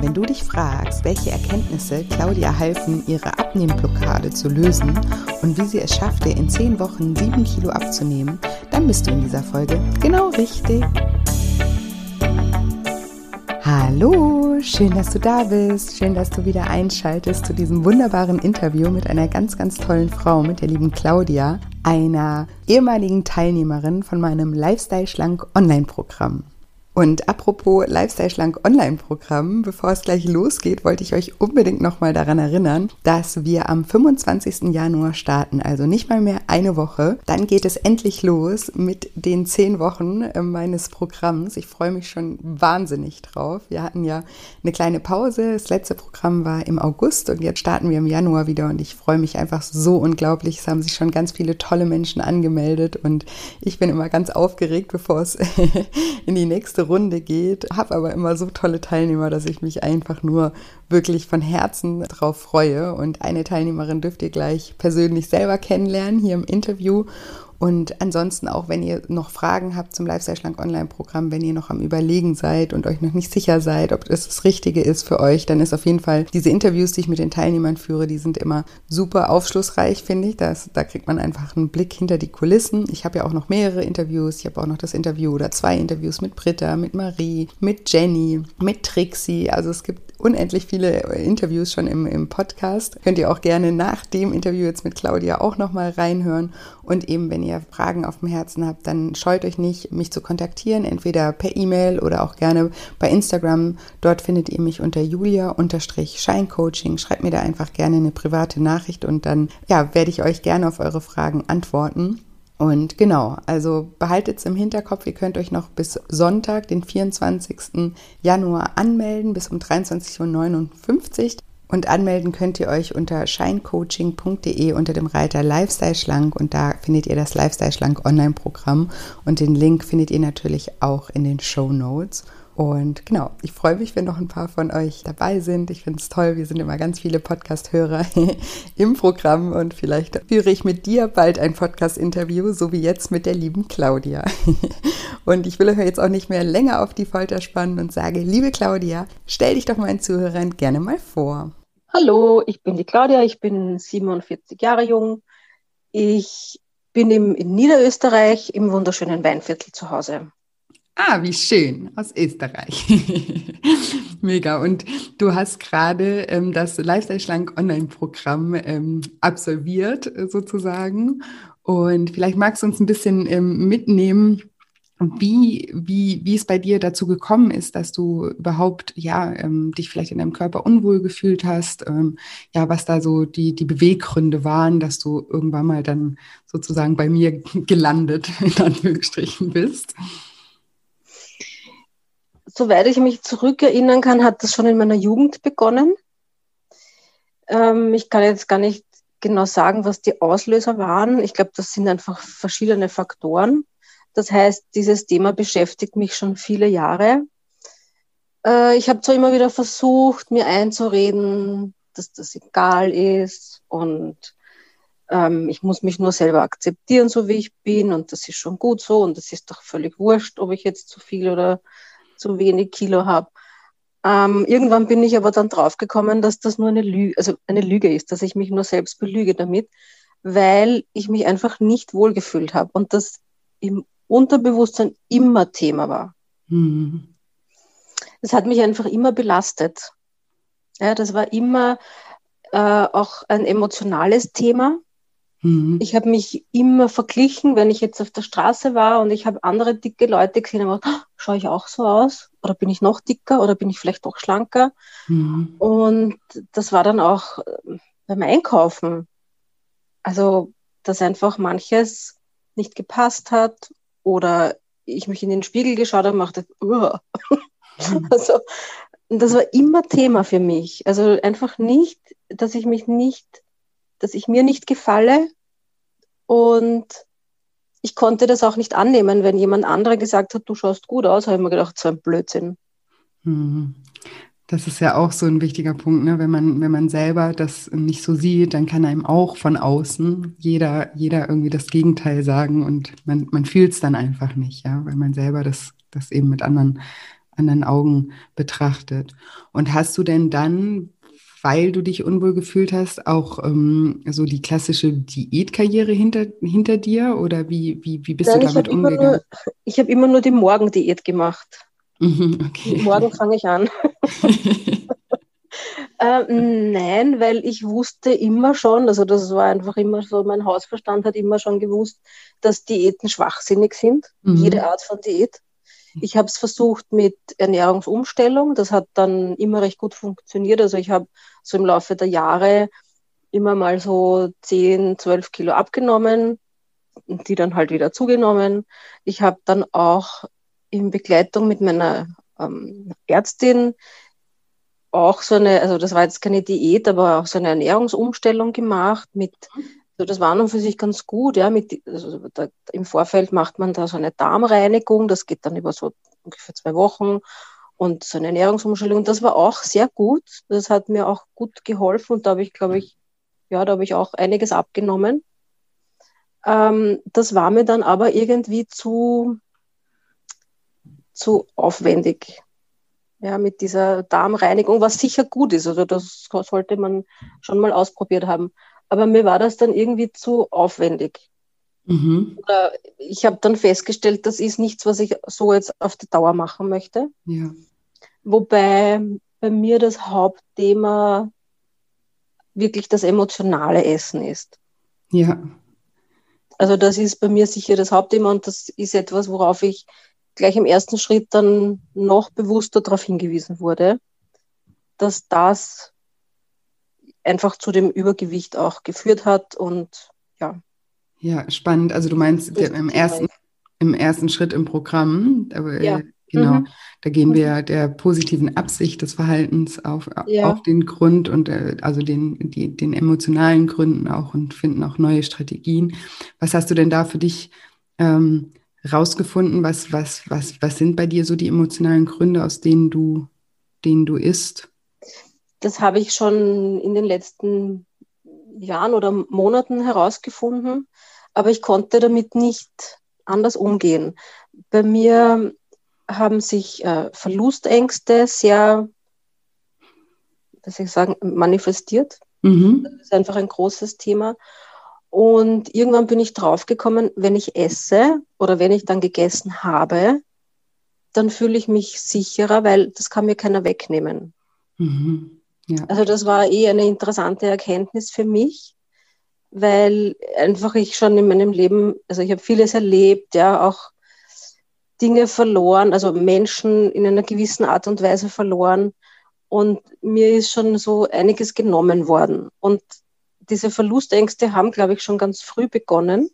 Und wenn du dich fragst, welche Erkenntnisse Claudia halfen, ihre Abnehmblockade zu lösen und wie sie es schaffte, in zehn Wochen sieben Kilo abzunehmen, dann bist du in dieser Folge genau richtig. Hallo, schön, dass du da bist. Schön, dass du wieder einschaltest zu diesem wunderbaren Interview mit einer ganz, ganz tollen Frau, mit der lieben Claudia, einer ehemaligen Teilnehmerin von meinem Lifestyle Schlank Online-Programm. Und apropos Lifestyle Schlank Online-Programm, bevor es gleich losgeht, wollte ich euch unbedingt nochmal daran erinnern, dass wir am 25. Januar starten, also nicht mal mehr eine Woche. Dann geht es endlich los mit den zehn Wochen äh, meines Programms. Ich freue mich schon wahnsinnig drauf. Wir hatten ja eine kleine Pause. Das letzte Programm war im August und jetzt starten wir im Januar wieder und ich freue mich einfach so unglaublich. Es haben sich schon ganz viele tolle Menschen angemeldet und ich bin immer ganz aufgeregt, bevor es in die nächste Runde geht, habe aber immer so tolle Teilnehmer, dass ich mich einfach nur wirklich von Herzen drauf freue. Und eine Teilnehmerin dürft ihr gleich persönlich selber kennenlernen hier im Interview. Und ansonsten auch, wenn ihr noch Fragen habt zum Lifestyle Schlank Online-Programm, wenn ihr noch am Überlegen seid und euch noch nicht sicher seid, ob es das Richtige ist für euch, dann ist auf jeden Fall diese Interviews, die ich mit den Teilnehmern führe, die sind immer super aufschlussreich, finde ich. Das, da kriegt man einfach einen Blick hinter die Kulissen. Ich habe ja auch noch mehrere Interviews. Ich habe auch noch das Interview oder zwei Interviews mit Britta, mit Marie, mit Jenny, mit Trixie. Also es gibt unendlich viele Interviews schon im, im Podcast. Könnt ihr auch gerne nach dem Interview jetzt mit Claudia auch nochmal reinhören. Und eben, wenn ihr Fragen auf dem Herzen habt, dann scheut euch nicht, mich zu kontaktieren, entweder per E-Mail oder auch gerne bei Instagram. Dort findet ihr mich unter julia-scheincoaching. Schreibt mir da einfach gerne eine private Nachricht und dann ja, werde ich euch gerne auf eure Fragen antworten. Und genau, also behaltet es im Hinterkopf, ihr könnt euch noch bis Sonntag, den 24. Januar anmelden, bis um 23.59 Uhr. Und anmelden könnt ihr euch unter shinecoaching.de unter dem Reiter Lifestyle Schlank und da findet ihr das Lifestyle Schlank Online-Programm und den Link findet ihr natürlich auch in den Show Notes. Und genau, ich freue mich, wenn noch ein paar von euch dabei sind. Ich finde es toll, wir sind immer ganz viele Podcast-Hörer im Programm und vielleicht führe ich mit dir bald ein Podcast-Interview, so wie jetzt mit der lieben Claudia. Und ich will euch jetzt auch nicht mehr länger auf die Folter spannen und sage, liebe Claudia, stell dich doch meinen Zuhörern gerne mal vor. Hallo, ich bin die Claudia, ich bin 47 Jahre jung. Ich bin im, in Niederösterreich im wunderschönen Weinviertel zu Hause. Ah, wie schön, aus Österreich. Mega. Und du hast gerade ähm, das Lifestyle Schlank Online-Programm ähm, absolviert, äh, sozusagen. Und vielleicht magst du uns ein bisschen ähm, mitnehmen, wie, wie, wie es bei dir dazu gekommen ist, dass du überhaupt ja ähm, dich vielleicht in deinem Körper unwohl gefühlt hast, ähm, ja, was da so die, die Beweggründe waren, dass du irgendwann mal dann sozusagen bei mir gelandet, in Anführungsstrichen bist soweit ich mich zurückerinnern kann, hat das schon in meiner Jugend begonnen. Ähm, ich kann jetzt gar nicht genau sagen, was die Auslöser waren. Ich glaube, das sind einfach verschiedene Faktoren. Das heißt, dieses Thema beschäftigt mich schon viele Jahre. Äh, ich habe zwar immer wieder versucht, mir einzureden, dass das egal ist und ähm, ich muss mich nur selber akzeptieren, so wie ich bin und das ist schon gut so und das ist doch völlig wurscht, ob ich jetzt zu viel oder zu wenig Kilo habe. Ähm, irgendwann bin ich aber dann draufgekommen, dass das nur eine Lüge, also eine Lüge ist, dass ich mich nur selbst belüge damit, weil ich mich einfach nicht wohlgefühlt habe und das im Unterbewusstsein immer Thema war. Mhm. Das hat mich einfach immer belastet. Ja, das war immer äh, auch ein emotionales Thema. Mhm. Ich habe mich immer verglichen, wenn ich jetzt auf der Straße war und ich habe andere dicke Leute gesehen und gedacht, oh, schaue ich auch so aus? Oder bin ich noch dicker oder bin ich vielleicht doch schlanker? Mhm. Und das war dann auch äh, beim Einkaufen. Also, dass einfach manches nicht gepasst hat oder ich mich in den Spiegel geschaut habe und machte, Uah. Mhm. also, das war immer Thema für mich. Also einfach nicht, dass ich mich nicht, dass ich mir nicht gefalle und ich konnte das auch nicht annehmen, wenn jemand anderer gesagt hat, du schaust gut aus, habe ich mir gedacht, so ein Blödsinn. Das ist ja auch so ein wichtiger Punkt, ne? wenn, man, wenn man selber das nicht so sieht, dann kann einem auch von außen jeder, jeder irgendwie das Gegenteil sagen und man, man fühlt es dann einfach nicht, ja, weil man selber das, das eben mit anderen, anderen Augen betrachtet. Und hast du denn dann, weil du dich unwohl gefühlt hast, auch ähm, so die klassische Diätkarriere hinter, hinter dir oder wie, wie, wie bist Nein, du damit umgegangen? Nur, ich habe immer nur die Morgendiät gemacht. Mhm, okay. Morgen fange ich an. ähm, nein, weil ich wusste immer schon, also das war einfach immer so, mein Hausverstand hat immer schon gewusst, dass Diäten schwachsinnig sind, mhm. jede Art von Diät. Ich habe es versucht mit Ernährungsumstellung, das hat dann immer recht gut funktioniert. Also ich habe so im Laufe der Jahre immer mal so 10, 12 Kilo abgenommen, die dann halt wieder zugenommen. Ich habe dann auch in Begleitung mit meiner ähm, Ärztin auch so eine, also das war jetzt keine Diät, aber auch so eine Ernährungsumstellung gemacht mit, also das war nun für sich ganz gut, ja, mit, also da, im Vorfeld macht man da so eine Darmreinigung, das geht dann über so ungefähr zwei Wochen und so eine Ernährungsumstellung, das war auch sehr gut, das hat mir auch gut geholfen und da habe ich, glaube ich, ja, da habe ich auch einiges abgenommen. Ähm, das war mir dann aber irgendwie zu, zu aufwendig. Ja, mit dieser Darmreinigung, was sicher gut ist. Also das sollte man schon mal ausprobiert haben. Aber mir war das dann irgendwie zu aufwendig. Mhm. Oder ich habe dann festgestellt, das ist nichts, was ich so jetzt auf die Dauer machen möchte. Ja. Wobei bei mir das Hauptthema wirklich das emotionale Essen ist. Ja. Also das ist bei mir sicher das Hauptthema und das ist etwas, worauf ich gleich im ersten Schritt dann noch bewusster darauf hingewiesen wurde, dass das einfach zu dem Übergewicht auch geführt hat und ja. Ja, spannend. Also du meinst der, im, ersten, im ersten Schritt im Programm, aber, ja. genau, mhm. da gehen wir mhm. der positiven Absicht des Verhaltens auf, ja. auf den Grund und äh, also den, die, den emotionalen Gründen auch und finden auch neue Strategien. Was hast du denn da für dich ähm, rausgefunden? Was, was, was, was sind bei dir so die emotionalen Gründe, aus denen du, denen du isst? Das habe ich schon in den letzten Jahren oder Monaten herausgefunden, aber ich konnte damit nicht anders umgehen. Bei mir haben sich äh, Verlustängste sehr, was ich sagen, manifestiert. Mhm. Das ist einfach ein großes Thema. Und irgendwann bin ich draufgekommen, wenn ich esse oder wenn ich dann gegessen habe, dann fühle ich mich sicherer, weil das kann mir keiner wegnehmen. Mhm. Ja. Also das war eh eine interessante Erkenntnis für mich, weil einfach ich schon in meinem Leben, also ich habe vieles erlebt, ja, auch Dinge verloren, also Menschen in einer gewissen Art und Weise verloren. Und mir ist schon so einiges genommen worden. Und diese Verlustängste haben, glaube ich, schon ganz früh begonnen.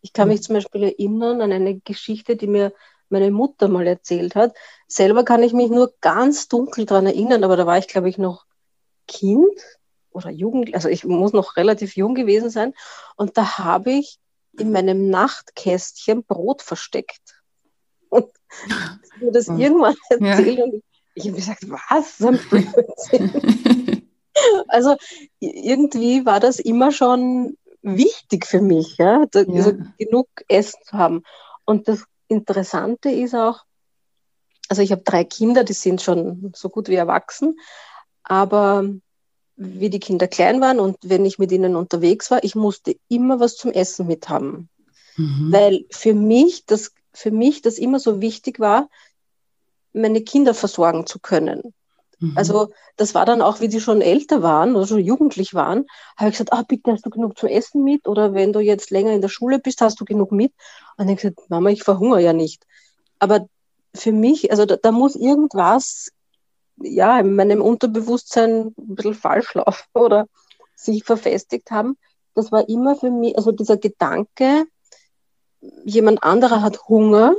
Ich kann mich mhm. zum Beispiel erinnern an eine Geschichte, die mir meine Mutter mal erzählt hat. Selber kann ich mich nur ganz dunkel daran erinnern, aber da war ich, glaube ich, noch Kind oder Jugend, also ich muss noch relativ jung gewesen sein. Und da habe ich in meinem Nachtkästchen Brot versteckt. Und mir das irgendwann erzählt ja. und ich habe gesagt, was? So ein Blödsinn. Also irgendwie war das immer schon wichtig für mich, ja, da, ja. Also genug Essen zu haben. Und das Interessante ist auch, also ich habe drei Kinder, die sind schon so gut wie erwachsen, aber wie die Kinder klein waren und wenn ich mit ihnen unterwegs war, ich musste immer was zum Essen mit haben. Mhm. Weil für mich, das, für mich das immer so wichtig war, meine Kinder versorgen zu können. Mhm. Also das war dann auch, wie die schon älter waren oder schon jugendlich waren, habe ich gesagt, ah, bitte hast du genug zu essen mit oder wenn du jetzt länger in der Schule bist, hast du genug mit. Und dann gesagt, Mama, ich verhungere ja nicht. Aber für mich, also da, da muss irgendwas ja in meinem Unterbewusstsein ein bisschen falsch laufen oder sich verfestigt haben, das war immer für mich, also dieser Gedanke, jemand anderer hat Hunger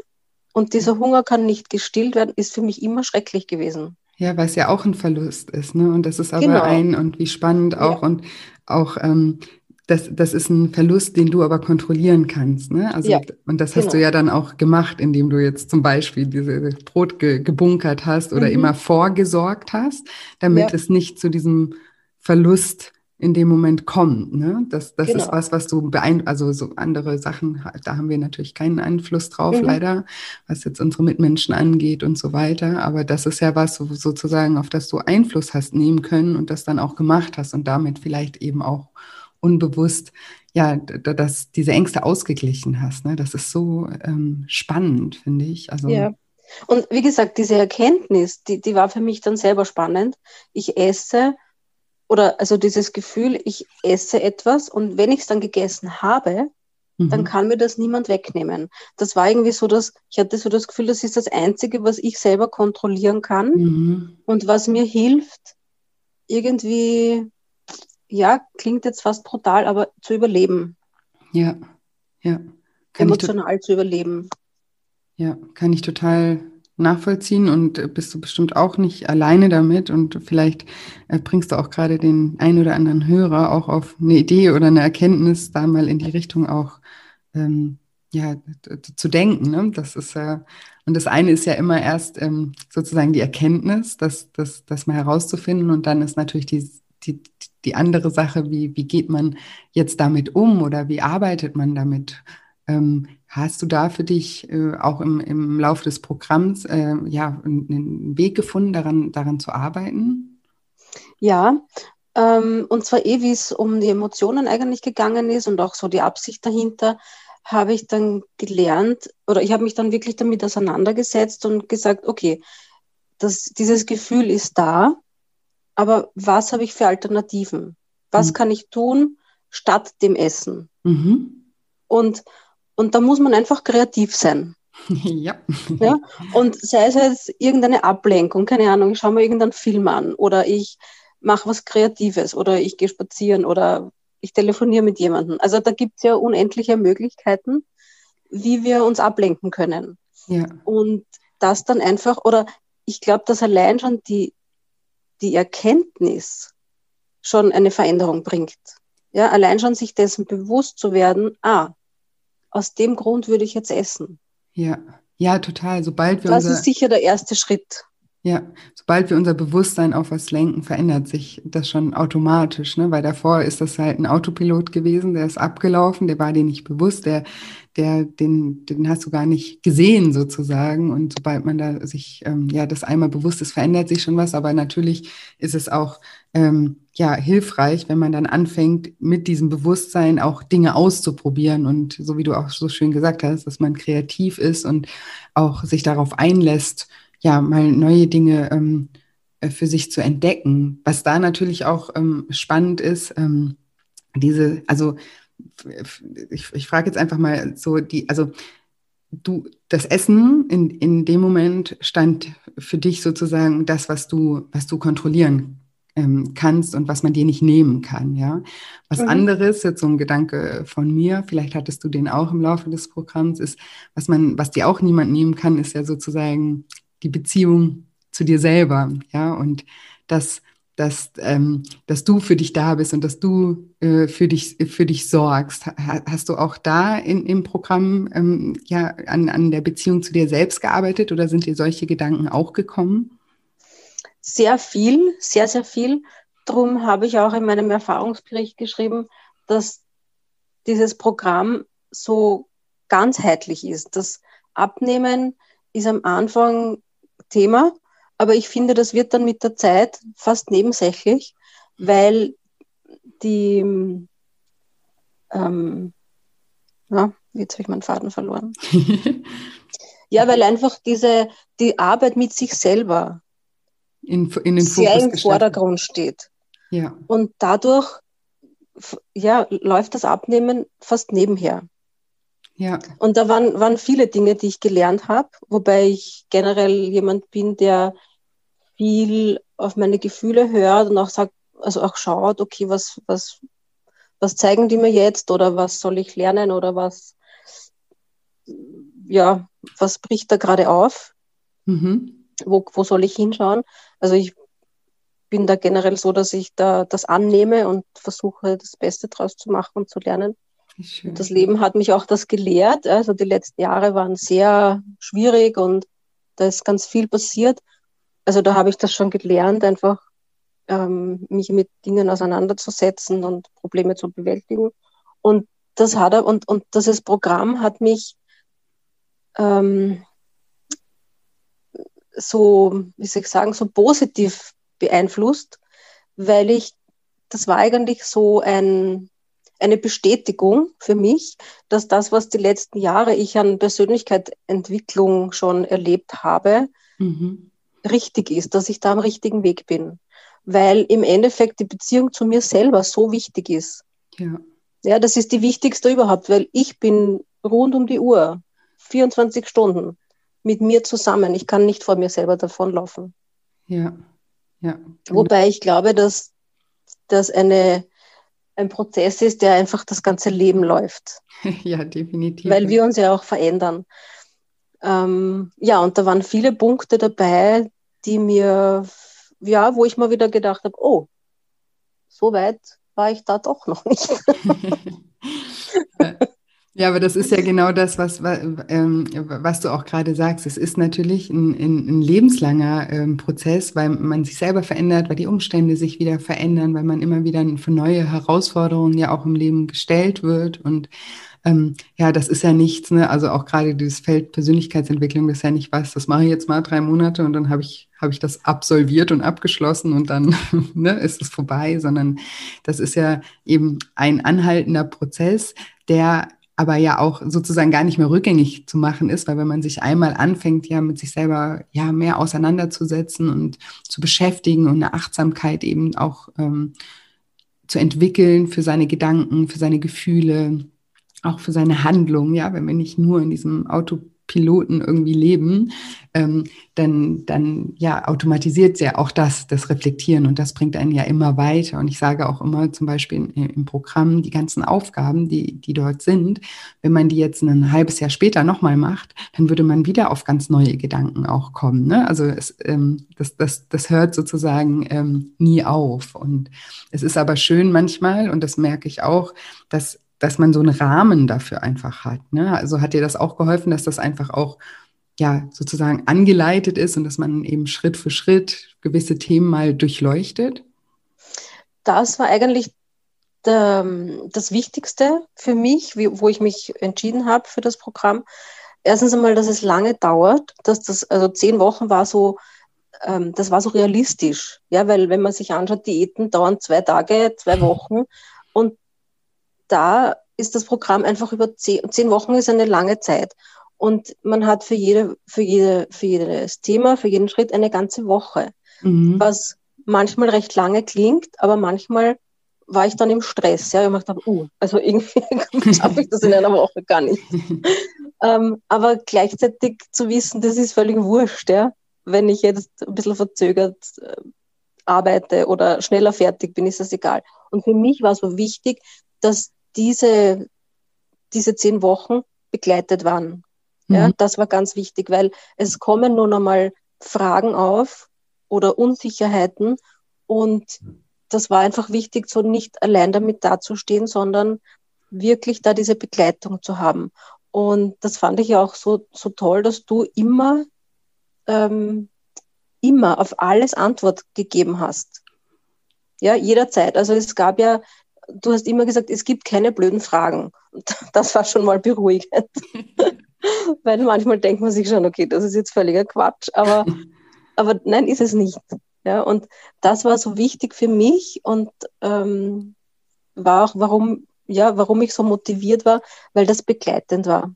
und dieser Hunger kann nicht gestillt werden, ist für mich immer schrecklich gewesen. Ja, weil es ja auch ein Verlust ist, ne? Und das ist aber genau. ein und wie spannend auch ja. und auch ähm, das, das ist ein Verlust, den du aber kontrollieren kannst. Ne? Also, ja, und das hast genau. du ja dann auch gemacht, indem du jetzt zum Beispiel diese Brot ge gebunkert hast oder mhm. immer vorgesorgt hast, damit ja. es nicht zu diesem Verlust in dem Moment kommt. Ne? Das, das genau. ist was, was du beeinflusst, also so andere Sachen, da haben wir natürlich keinen Einfluss drauf, mhm. leider, was jetzt unsere Mitmenschen angeht und so weiter. Aber das ist ja was sozusagen, auf das du Einfluss hast nehmen können und das dann auch gemacht hast und damit vielleicht eben auch unbewusst ja, dass diese Ängste ausgeglichen hast. Ne? Das ist so ähm, spannend, finde ich. Also, ja. Und wie gesagt, diese Erkenntnis, die, die war für mich dann selber spannend. Ich esse oder also dieses Gefühl, ich esse etwas und wenn ich es dann gegessen habe, mhm. dann kann mir das niemand wegnehmen. Das war irgendwie so, dass ich hatte so das Gefühl, das ist das Einzige, was ich selber kontrollieren kann mhm. und was mir hilft, irgendwie, ja, klingt jetzt fast brutal, aber zu überleben. Ja, ja. Kann Emotional zu überleben. Ja, kann ich total nachvollziehen und bist du bestimmt auch nicht alleine damit und vielleicht äh, bringst du auch gerade den ein oder anderen Hörer auch auf eine Idee oder eine Erkenntnis, da mal in die Richtung auch ähm, ja, zu denken. Ne? Das ist ja, und das eine ist ja immer erst ähm, sozusagen die Erkenntnis, das, das, das mal herauszufinden und dann ist natürlich die, die, die andere Sache, wie, wie geht man jetzt damit um oder wie arbeitet man damit? Ähm, Hast du da für dich äh, auch im, im Laufe des Programms äh, ja, einen Weg gefunden, daran, daran zu arbeiten? Ja, ähm, und zwar eh, wie es um die Emotionen eigentlich gegangen ist und auch so die Absicht dahinter, habe ich dann gelernt oder ich habe mich dann wirklich damit auseinandergesetzt und gesagt, okay, das, dieses Gefühl ist da, aber was habe ich für Alternativen? Was mhm. kann ich tun statt dem Essen? Mhm. Und und da muss man einfach kreativ sein. Ja. ja. Und sei es jetzt irgendeine Ablenkung, keine Ahnung, ich schaue mir irgendeinen Film an oder ich mache was Kreatives oder ich gehe spazieren oder ich telefoniere mit jemandem. Also da gibt es ja unendliche Möglichkeiten, wie wir uns ablenken können. Ja. Und das dann einfach, oder ich glaube, dass allein schon die, die Erkenntnis schon eine Veränderung bringt. Ja, allein schon sich dessen bewusst zu werden, ah, aus dem Grund würde ich jetzt essen. Ja, ja, total. Sobald wir das ist sicher der erste Schritt. Ja, sobald wir unser Bewusstsein auf was lenken, verändert sich das schon automatisch, ne? Weil davor ist das halt ein Autopilot gewesen, der ist abgelaufen, der war dir nicht bewusst, der, der, den, den hast du gar nicht gesehen sozusagen. Und sobald man da sich ähm, ja das einmal bewusst ist, verändert sich schon was. Aber natürlich ist es auch ähm, ja hilfreich, wenn man dann anfängt, mit diesem Bewusstsein auch Dinge auszuprobieren und so wie du auch so schön gesagt hast, dass man kreativ ist und auch sich darauf einlässt, ja mal neue Dinge ähm, äh, für sich zu entdecken. Was da natürlich auch ähm, spannend ist, ähm, diese, also ich, ich frage jetzt einfach mal so die, also du, das Essen in, in dem Moment stand für dich sozusagen das, was du, was du kontrollieren ähm, kannst und was man dir nicht nehmen kann, ja. Was mhm. anderes, jetzt so ein Gedanke von mir, vielleicht hattest du den auch im Laufe des Programms, ist, was man, was dir auch niemand nehmen kann, ist ja sozusagen die Beziehung zu dir selber, ja, und das, dass, ähm, dass du für dich da bist und dass du äh, für, dich, für dich sorgst. Hast du auch da in, im Programm ähm, ja, an, an der Beziehung zu dir selbst gearbeitet oder sind dir solche Gedanken auch gekommen? Sehr viel, sehr, sehr viel. Darum habe ich auch in meinem Erfahrungsbericht geschrieben, dass dieses Programm so ganzheitlich ist. Das Abnehmen ist am Anfang Thema, aber ich finde, das wird dann mit der Zeit fast nebensächlich, weil die, ähm, na, jetzt habe ich meinen Faden verloren. ja, weil einfach diese, die Arbeit mit sich selber in, in den sehr im Vordergrund steht. Ja. Und dadurch ja, läuft das Abnehmen fast nebenher. Ja. Und da waren, waren viele Dinge, die ich gelernt habe, wobei ich generell jemand bin, der viel auf meine Gefühle hört und auch sagt, also auch schaut, okay, was, was, was zeigen die mir jetzt oder was soll ich lernen oder was, ja, was bricht da gerade auf? Mhm. Wo, wo soll ich hinschauen? Also ich bin da generell so, dass ich da das annehme und versuche, das Beste draus zu machen und zu lernen. Und das Leben hat mich auch das gelehrt. Also die letzten Jahre waren sehr schwierig und da ist ganz viel passiert. Also da habe ich das schon gelernt, einfach ähm, mich mit Dingen auseinanderzusetzen und Probleme zu bewältigen. Und das hat und, und dieses Programm hat mich ähm, so, wie soll ich sagen, so positiv beeinflusst, weil ich, das war eigentlich so ein, eine Bestätigung für mich, dass das, was die letzten Jahre ich an Persönlichkeitsentwicklung schon erlebt habe, mhm. richtig ist, dass ich da am richtigen Weg bin weil im Endeffekt die Beziehung zu mir selber so wichtig ist. Ja. Ja, das ist die wichtigste überhaupt, weil ich bin rund um die Uhr, 24 Stunden mit mir zusammen. Ich kann nicht vor mir selber davonlaufen. Ja, ja. Wobei ich glaube, dass das eine, ein Prozess ist, der einfach das ganze Leben läuft. ja, definitiv. Weil wir uns ja auch verändern. Ähm, ja, und da waren viele Punkte dabei, die mir ja, wo ich mal wieder gedacht habe, oh, so weit war ich da doch noch nicht. Ja, aber das ist ja genau das, was, ähm, was du auch gerade sagst. Es ist natürlich ein, ein lebenslanger ähm, Prozess, weil man sich selber verändert, weil die Umstände sich wieder verändern, weil man immer wieder für neue Herausforderungen ja auch im Leben gestellt wird. Und ähm, ja, das ist ja nichts, ne? Also auch gerade dieses Feld Persönlichkeitsentwicklung, das ist ja nicht was, das mache ich jetzt mal drei Monate und dann habe ich, habe ich das absolviert und abgeschlossen und dann ne, ist es vorbei, sondern das ist ja eben ein anhaltender Prozess, der aber ja auch sozusagen gar nicht mehr rückgängig zu machen ist, weil wenn man sich einmal anfängt, ja mit sich selber ja mehr auseinanderzusetzen und zu beschäftigen und eine Achtsamkeit eben auch ähm, zu entwickeln für seine Gedanken, für seine Gefühle, auch für seine Handlung, ja, wenn wir nicht nur in diesem Autopiloten irgendwie leben, ähm, dann, dann ja, automatisiert ja auch das, das Reflektieren und das bringt einen ja immer weiter. Und ich sage auch immer zum Beispiel in, im Programm, die ganzen Aufgaben, die, die dort sind, wenn man die jetzt ein halbes Jahr später nochmal macht, dann würde man wieder auf ganz neue Gedanken auch kommen. Ne? Also es, ähm, das, das, das hört sozusagen ähm, nie auf. Und es ist aber schön manchmal, und das merke ich auch, dass dass man so einen Rahmen dafür einfach hat. Ne? Also hat dir das auch geholfen, dass das einfach auch ja sozusagen angeleitet ist und dass man eben Schritt für Schritt gewisse Themen mal durchleuchtet? Das war eigentlich der, das Wichtigste für mich, wo ich mich entschieden habe für das Programm. Erstens einmal, dass es lange dauert, dass das, also zehn Wochen war so, ähm, das war so realistisch, ja, weil wenn man sich anschaut, Diäten dauern zwei Tage, zwei Wochen und da ist das Programm einfach über zehn, zehn Wochen ist eine lange Zeit. Und man hat für jede, für jede, für jedes Thema, für jeden Schritt eine ganze Woche. Mhm. Was manchmal recht lange klingt, aber manchmal war ich dann im Stress. Ja, ich dachte, uh, also irgendwie schaffe ich das in einer Woche gar nicht. ähm, aber gleichzeitig zu wissen, das ist völlig wurscht, ja, wenn ich jetzt ein bisschen verzögert äh, arbeite oder schneller fertig bin, ist das egal. Und für mich war es so wichtig, dass diese, diese zehn Wochen begleitet waren. Ja, mhm. das war ganz wichtig, weil es kommen nun einmal Fragen auf oder Unsicherheiten und das war einfach wichtig, so nicht allein damit dazustehen, sondern wirklich da diese Begleitung zu haben. Und das fand ich auch so, so toll, dass du immer, ähm, immer auf alles Antwort gegeben hast. Ja, jederzeit. Also es gab ja du hast immer gesagt, es gibt keine blöden Fragen. Das war schon mal beruhigend. Weil manchmal denkt man sich schon, okay, das ist jetzt völliger Quatsch, aber, aber nein, ist es nicht. Ja, und das war so wichtig für mich und ähm, war auch, warum, ja, warum ich so motiviert war, weil das begleitend war.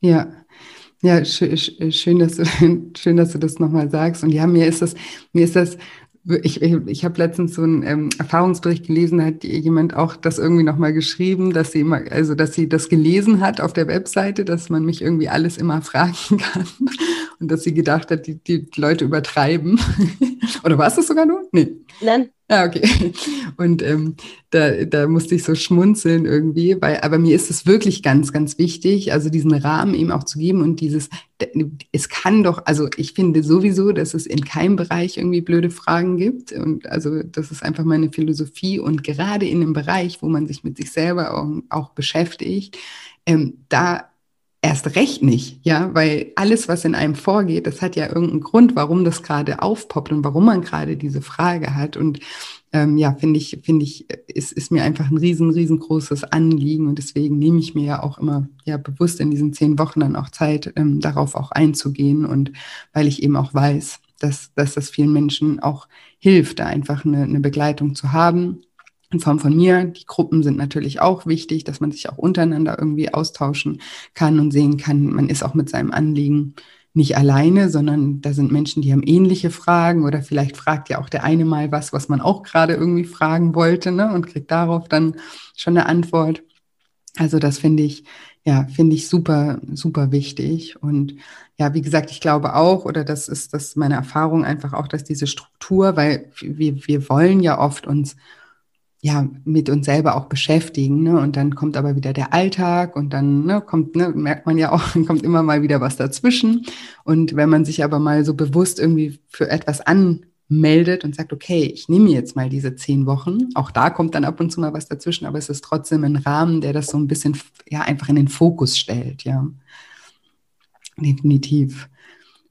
Ja, ja, schön, schön, dass du, schön, dass du das nochmal sagst. Und ja, mir ist das, mir ist das ich, ich, ich habe letztens so einen ähm, Erfahrungsbericht gelesen, da hat jemand auch das irgendwie nochmal geschrieben, dass sie immer, also dass sie das gelesen hat auf der Webseite, dass man mich irgendwie alles immer fragen kann und dass sie gedacht hat, die, die Leute übertreiben. Oder war es das sogar nur? Nee. Nein, Ja, ah, okay. Und ähm, da, da musste ich so schmunzeln irgendwie, weil, aber mir ist es wirklich ganz, ganz wichtig, also diesen Rahmen eben auch zu geben und dieses, es kann doch, also ich finde sowieso, dass es in keinem Bereich irgendwie blöde Fragen gibt. Und also das ist einfach meine Philosophie. Und gerade in einem Bereich, wo man sich mit sich selber auch, auch beschäftigt, ähm, da erst recht nicht, ja, weil alles, was in einem vorgeht, das hat ja irgendeinen Grund, warum das gerade aufpoppt und warum man gerade diese Frage hat. Und ähm, ja, finde ich, finde ich, ist, ist mir einfach ein riesen, riesengroßes Anliegen. Und deswegen nehme ich mir ja auch immer ja bewusst in diesen zehn Wochen dann auch Zeit, ähm, darauf auch einzugehen. Und weil ich eben auch weiß, dass, dass das vielen Menschen auch hilft, da einfach eine, eine Begleitung zu haben in Form von mir. Die Gruppen sind natürlich auch wichtig, dass man sich auch untereinander irgendwie austauschen kann und sehen kann, man ist auch mit seinem Anliegen nicht alleine, sondern da sind Menschen, die haben ähnliche Fragen oder vielleicht fragt ja auch der eine mal was, was man auch gerade irgendwie fragen wollte ne, und kriegt darauf dann schon eine Antwort. Also das finde ich, ja, finde ich super, super wichtig. Und ja, wie gesagt, ich glaube auch, oder das ist das meine Erfahrung einfach auch, dass diese Struktur, weil wir, wir wollen ja oft uns ja, mit uns selber auch beschäftigen. Ne? Und dann kommt aber wieder der Alltag und dann ne, kommt, ne, merkt man ja auch, kommt immer mal wieder was dazwischen. Und wenn man sich aber mal so bewusst irgendwie für etwas anmeldet und sagt, okay, ich nehme jetzt mal diese zehn Wochen, auch da kommt dann ab und zu mal was dazwischen, aber es ist trotzdem ein Rahmen, der das so ein bisschen ja einfach in den Fokus stellt, ja. Definitiv.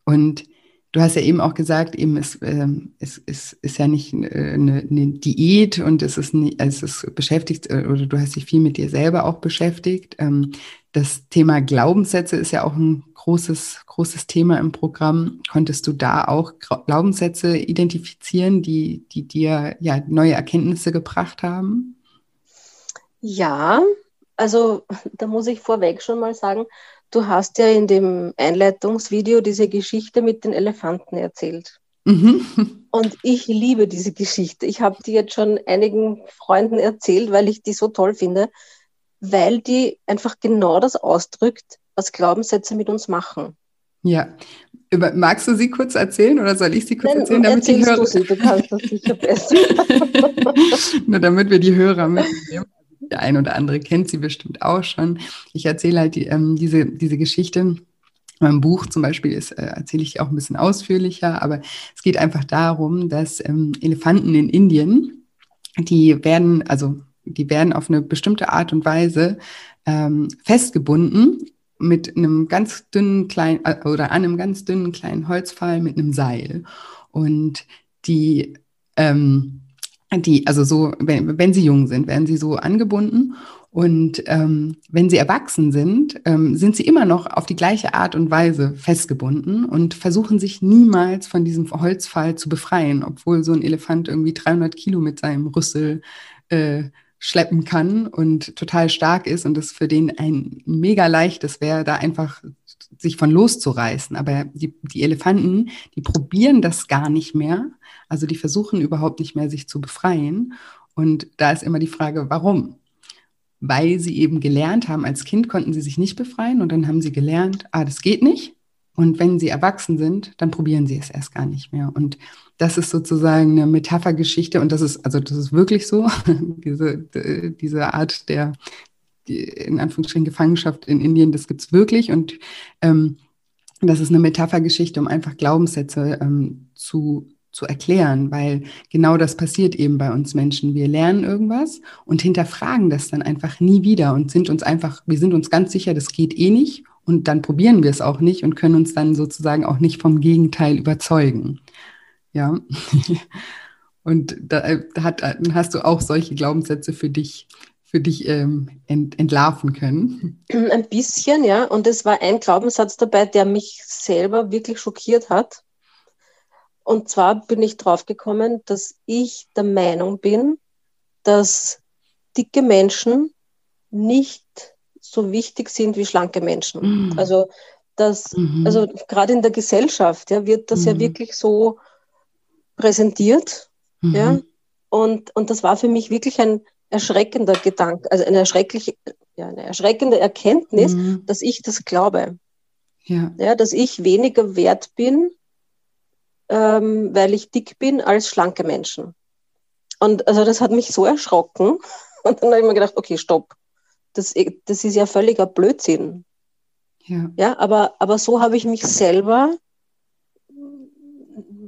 Und Du hast ja eben auch gesagt, eben es, äh, es, es ist ja nicht eine, eine, Diät und es ist also es ist beschäftigt äh, oder du hast dich viel mit dir selber auch beschäftigt. Ähm, das Thema Glaubenssätze ist ja auch ein großes, großes Thema im Programm. Konntest du da auch Glaubenssätze identifizieren, die, die dir ja neue Erkenntnisse gebracht haben? Ja, also da muss ich vorweg schon mal sagen, Du hast ja in dem Einleitungsvideo diese Geschichte mit den Elefanten erzählt. Mhm. Und ich liebe diese Geschichte. Ich habe die jetzt schon einigen Freunden erzählt, weil ich die so toll finde, weil die einfach genau das ausdrückt, was Glaubenssätze mit uns machen. Ja. Magst du sie kurz erzählen oder soll ich sie kurz Nein, erzählen, damit die Hörer... Du, sie, du kannst das sicher besser. Nur damit wir die Hörer mitnehmen der ein oder andere kennt sie bestimmt auch schon. Ich erzähle halt die, ähm, diese, diese Geschichte. Mein Buch zum Beispiel ist, äh, erzähle ich auch ein bisschen ausführlicher, aber es geht einfach darum, dass ähm, Elefanten in Indien, die werden, also die werden auf eine bestimmte Art und Weise ähm, festgebunden mit einem ganz dünnen kleinen äh, oder an einem ganz dünnen kleinen Holzpfahl mit einem Seil. Und die ähm, die, also so, wenn, wenn sie jung sind, werden sie so angebunden. Und ähm, wenn sie erwachsen sind, ähm, sind sie immer noch auf die gleiche Art und Weise festgebunden und versuchen sich niemals von diesem Holzfall zu befreien, obwohl so ein Elefant irgendwie 300 Kilo mit seinem Rüssel äh, schleppen kann und total stark ist und es für den ein mega leichtes wäre, da einfach sich von loszureißen. Aber die, die Elefanten, die probieren das gar nicht mehr. Also die versuchen überhaupt nicht mehr, sich zu befreien. Und da ist immer die Frage, warum? Weil sie eben gelernt haben, als Kind konnten sie sich nicht befreien und dann haben sie gelernt, ah, das geht nicht. Und wenn sie erwachsen sind, dann probieren sie es erst gar nicht mehr. Und das ist sozusagen eine Metaphergeschichte und das ist, also das ist wirklich so, diese, diese Art der, in Anführungsstrichen Gefangenschaft in Indien, das gibt es wirklich und ähm, das ist eine Metaphergeschichte, um einfach Glaubenssätze ähm, zu, zu erklären, weil genau das passiert eben bei uns Menschen. Wir lernen irgendwas und hinterfragen das dann einfach nie wieder und sind uns einfach, wir sind uns ganz sicher, das geht eh nicht und dann probieren wir es auch nicht und können uns dann sozusagen auch nicht vom Gegenteil überzeugen. Ja. Und da hat, hast du auch solche Glaubenssätze für dich für dich ähm, ent, entlarven können? Ein bisschen, ja. Und es war ein Glaubenssatz dabei, der mich selber wirklich schockiert hat. Und zwar bin ich drauf gekommen, dass ich der Meinung bin, dass dicke Menschen nicht so wichtig sind wie schlanke Menschen. Mhm. Also dass, mhm. also gerade in der Gesellschaft ja, wird das mhm. ja wirklich so präsentiert. Ja. Mhm. Und, und das war für mich wirklich ein, erschreckender Gedanke, also eine erschreckliche, ja, eine erschreckende Erkenntnis, mhm. dass ich das glaube. Ja. ja. Dass ich weniger wert bin, ähm, weil ich dick bin, als schlanke Menschen. Und also das hat mich so erschrocken. Und dann habe ich mir gedacht, okay, stopp. Das, das ist ja völliger Blödsinn. Ja. ja aber, aber so habe ich mich selber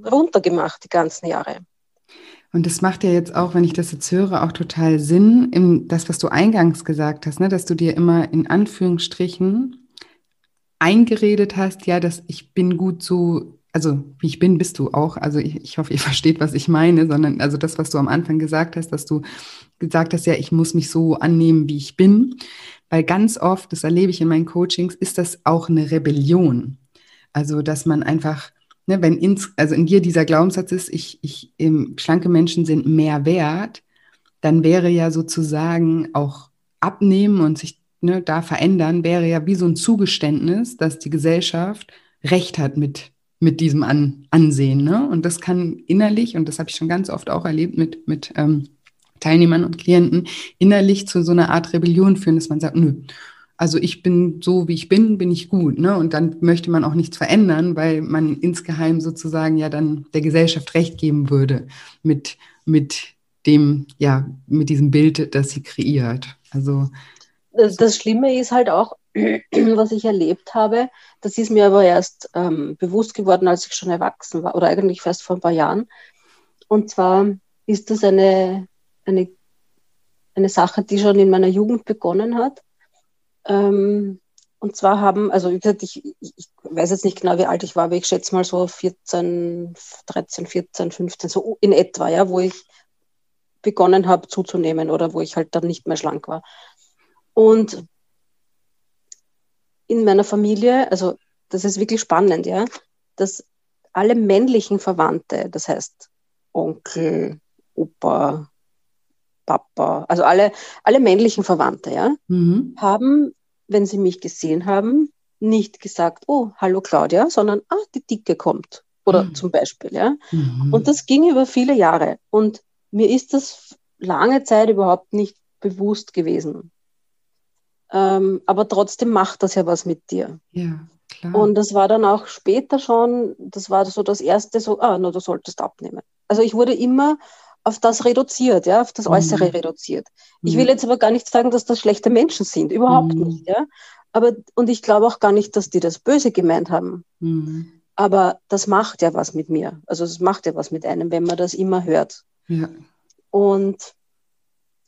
runtergemacht die ganzen Jahre. Und das macht ja jetzt auch, wenn ich das jetzt höre, auch total Sinn, in das, was du eingangs gesagt hast, ne? dass du dir immer in Anführungsstrichen eingeredet hast, ja, dass ich bin gut so, also wie ich bin, bist du auch. Also ich, ich hoffe, ihr versteht, was ich meine, sondern also das, was du am Anfang gesagt hast, dass du gesagt hast, ja, ich muss mich so annehmen, wie ich bin. Weil ganz oft, das erlebe ich in meinen Coachings, ist das auch eine Rebellion. Also, dass man einfach ne, wenn ins, also in dir dieser Glaubenssatz ist, ich, ich, ähm, schlanke Menschen sind mehr wert, dann wäre ja sozusagen auch abnehmen und sich ne, da verändern, wäre ja wie so ein Zugeständnis, dass die Gesellschaft Recht hat mit, mit diesem An Ansehen. Ne? Und das kann innerlich, und das habe ich schon ganz oft auch erlebt mit, mit ähm, Teilnehmern und Klienten, innerlich zu so einer Art Rebellion führen, dass man sagt, nö, also ich bin so, wie ich bin, bin ich gut. Ne? Und dann möchte man auch nichts verändern, weil man insgeheim sozusagen ja dann der Gesellschaft recht geben würde mit, mit dem, ja, mit diesem Bild, das sie kreiert. Also das, das Schlimme ist halt auch, was ich erlebt habe, das ist mir aber erst ähm, bewusst geworden, als ich schon erwachsen war, oder eigentlich fast vor ein paar Jahren. Und zwar ist das eine, eine, eine Sache, die schon in meiner Jugend begonnen hat. Ähm, und zwar haben, also wie gesagt, ich, ich, weiß jetzt nicht genau, wie alt ich war, aber ich schätze mal so 14, 13, 14, 15, so in etwa, ja, wo ich begonnen habe zuzunehmen oder wo ich halt dann nicht mehr schlank war. Und in meiner Familie, also das ist wirklich spannend, ja, dass alle männlichen Verwandte, das heißt Onkel, Opa, Papa, also alle, alle männlichen Verwandte, ja, mhm. haben wenn sie mich gesehen haben, nicht gesagt, oh, hallo Claudia, sondern, ah, die Dicke kommt. Oder mhm. zum Beispiel, ja. Mhm. Und das ging über viele Jahre. Und mir ist das lange Zeit überhaupt nicht bewusst gewesen. Ähm, aber trotzdem macht das ja was mit dir. Ja, klar. Und das war dann auch später schon, das war so das erste, so, ah, no, du solltest abnehmen. Also ich wurde immer auf das reduziert, ja, auf das Äußere mhm. reduziert. Ich mhm. will jetzt aber gar nicht sagen, dass das schlechte Menschen sind, überhaupt mhm. nicht, ja. Aber, und ich glaube auch gar nicht, dass die das Böse gemeint haben. Mhm. Aber das macht ja was mit mir. Also es macht ja was mit einem, wenn man das immer hört. Ja. Und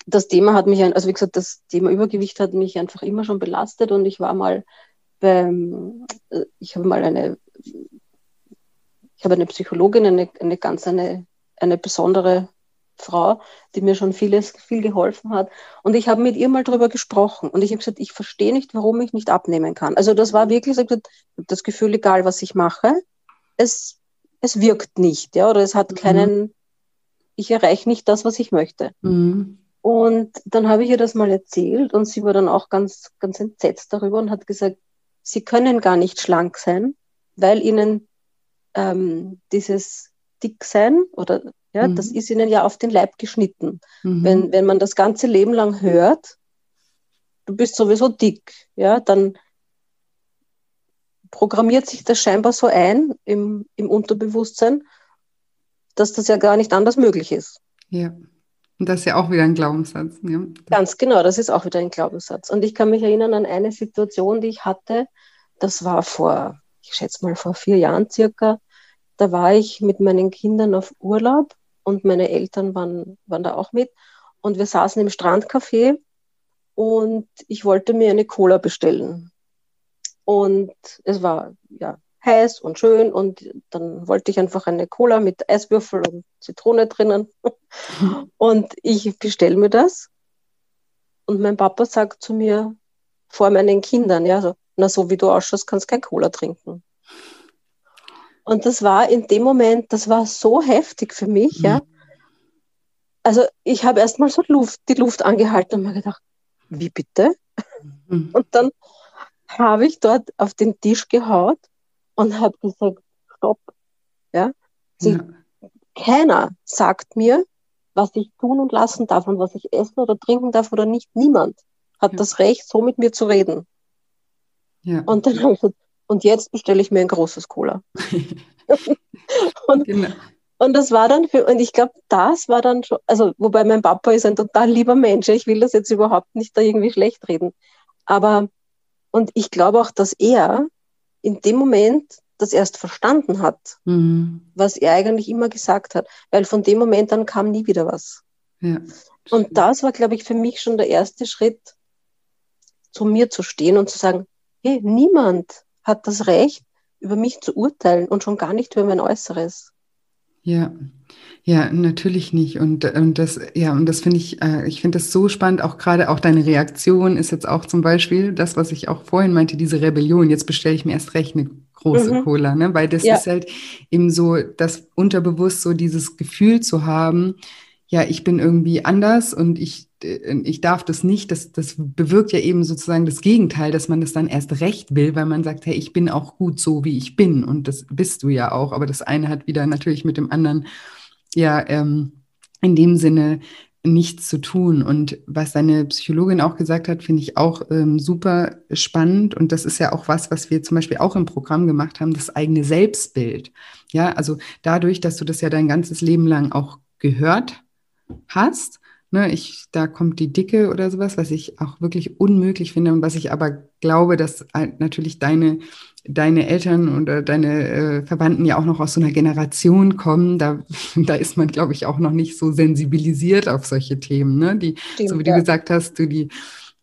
das Thema hat mich, also wie gesagt, das Thema Übergewicht hat mich einfach immer schon belastet und ich war mal beim, äh, ich habe mal eine, ich habe eine Psychologin, eine, eine ganz eine, eine besondere Frau, die mir schon vieles, viel geholfen hat. Und ich habe mit ihr mal darüber gesprochen. Und ich habe gesagt, ich verstehe nicht, warum ich nicht abnehmen kann. Also das war wirklich so, das Gefühl, egal was ich mache, es, es wirkt nicht, ja, oder es hat mhm. keinen, ich erreiche nicht das, was ich möchte. Mhm. Und dann habe ich ihr das mal erzählt und sie war dann auch ganz, ganz entsetzt darüber und hat gesagt, sie können gar nicht schlank sein, weil ihnen ähm, dieses Dicksein oder ja, mhm. das ist ihnen ja auf den Leib geschnitten. Mhm. Wenn, wenn man das ganze Leben lang hört, du bist sowieso dick, ja, dann programmiert sich das scheinbar so ein im, im Unterbewusstsein, dass das ja gar nicht anders möglich ist. Ja. Und das ist ja auch wieder ein Glaubenssatz. Ja. Ganz genau, das ist auch wieder ein Glaubenssatz. Und ich kann mich erinnern an eine Situation, die ich hatte. Das war vor, ich schätze mal vor vier Jahren circa. Da war ich mit meinen Kindern auf Urlaub und meine Eltern waren, waren da auch mit. Und wir saßen im Strandcafé und ich wollte mir eine Cola bestellen. Und es war ja heiß und schön und dann wollte ich einfach eine Cola mit Eiswürfel und Zitrone drinnen. und ich bestelle mir das. Und mein Papa sagt zu mir vor meinen Kindern, ja, so, na so wie du ausschaust, kannst kein Cola trinken. Und das war in dem Moment, das war so heftig für mich, mhm. ja. Also ich habe erstmal so Luft, die Luft angehalten und mir gedacht, wie bitte? Mhm. Und dann habe ich dort auf den Tisch gehaut und habe gesagt, stopp. Ja? Sie, ja. Keiner sagt mir, was ich tun und lassen darf und was ich essen oder trinken darf oder nicht. Niemand hat ja. das Recht, so mit mir zu reden. Ja. Und dann habe ich gesagt, und jetzt bestelle ich mir ein großes Cola. und, genau. Und das war dann für, und ich glaube, das war dann schon, also, wobei mein Papa ist ein total lieber Mensch, ich will das jetzt überhaupt nicht da irgendwie schlecht reden. Aber, und ich glaube auch, dass er in dem Moment das erst verstanden hat, mhm. was er eigentlich immer gesagt hat, weil von dem Moment an kam nie wieder was. Ja, und das war, glaube ich, für mich schon der erste Schritt, zu mir zu stehen und zu sagen, hey, niemand hat das Recht, über mich zu urteilen und schon gar nicht über mein Äußeres. Ja, ja, natürlich nicht. Und, und das, ja, und das finde ich, äh, ich finde das so spannend. Auch gerade auch deine Reaktion ist jetzt auch zum Beispiel das, was ich auch vorhin meinte, diese Rebellion. Jetzt bestelle ich mir erst recht eine große mhm. Cola, ne? Weil das ja. ist halt eben so, das unterbewusst so dieses Gefühl zu haben, ja, ich bin irgendwie anders und ich, ich darf das nicht. Das, das bewirkt ja eben sozusagen das Gegenteil, dass man das dann erst recht will, weil man sagt, hey, ich bin auch gut so, wie ich bin. Und das bist du ja auch. Aber das eine hat wieder natürlich mit dem anderen, ja, ähm, in dem Sinne nichts zu tun. Und was deine Psychologin auch gesagt hat, finde ich auch ähm, super spannend. Und das ist ja auch was, was wir zum Beispiel auch im Programm gemacht haben, das eigene Selbstbild. Ja, also dadurch, dass du das ja dein ganzes Leben lang auch gehört hast. Ne, ich, da kommt die Dicke oder sowas, was ich auch wirklich unmöglich finde und was ich aber glaube, dass halt natürlich deine, deine Eltern oder deine äh, Verwandten ja auch noch aus so einer Generation kommen. Da, da ist man, glaube ich, auch noch nicht so sensibilisiert auf solche Themen. Ne? Die, Stimmt, so wie ja. du gesagt hast, du die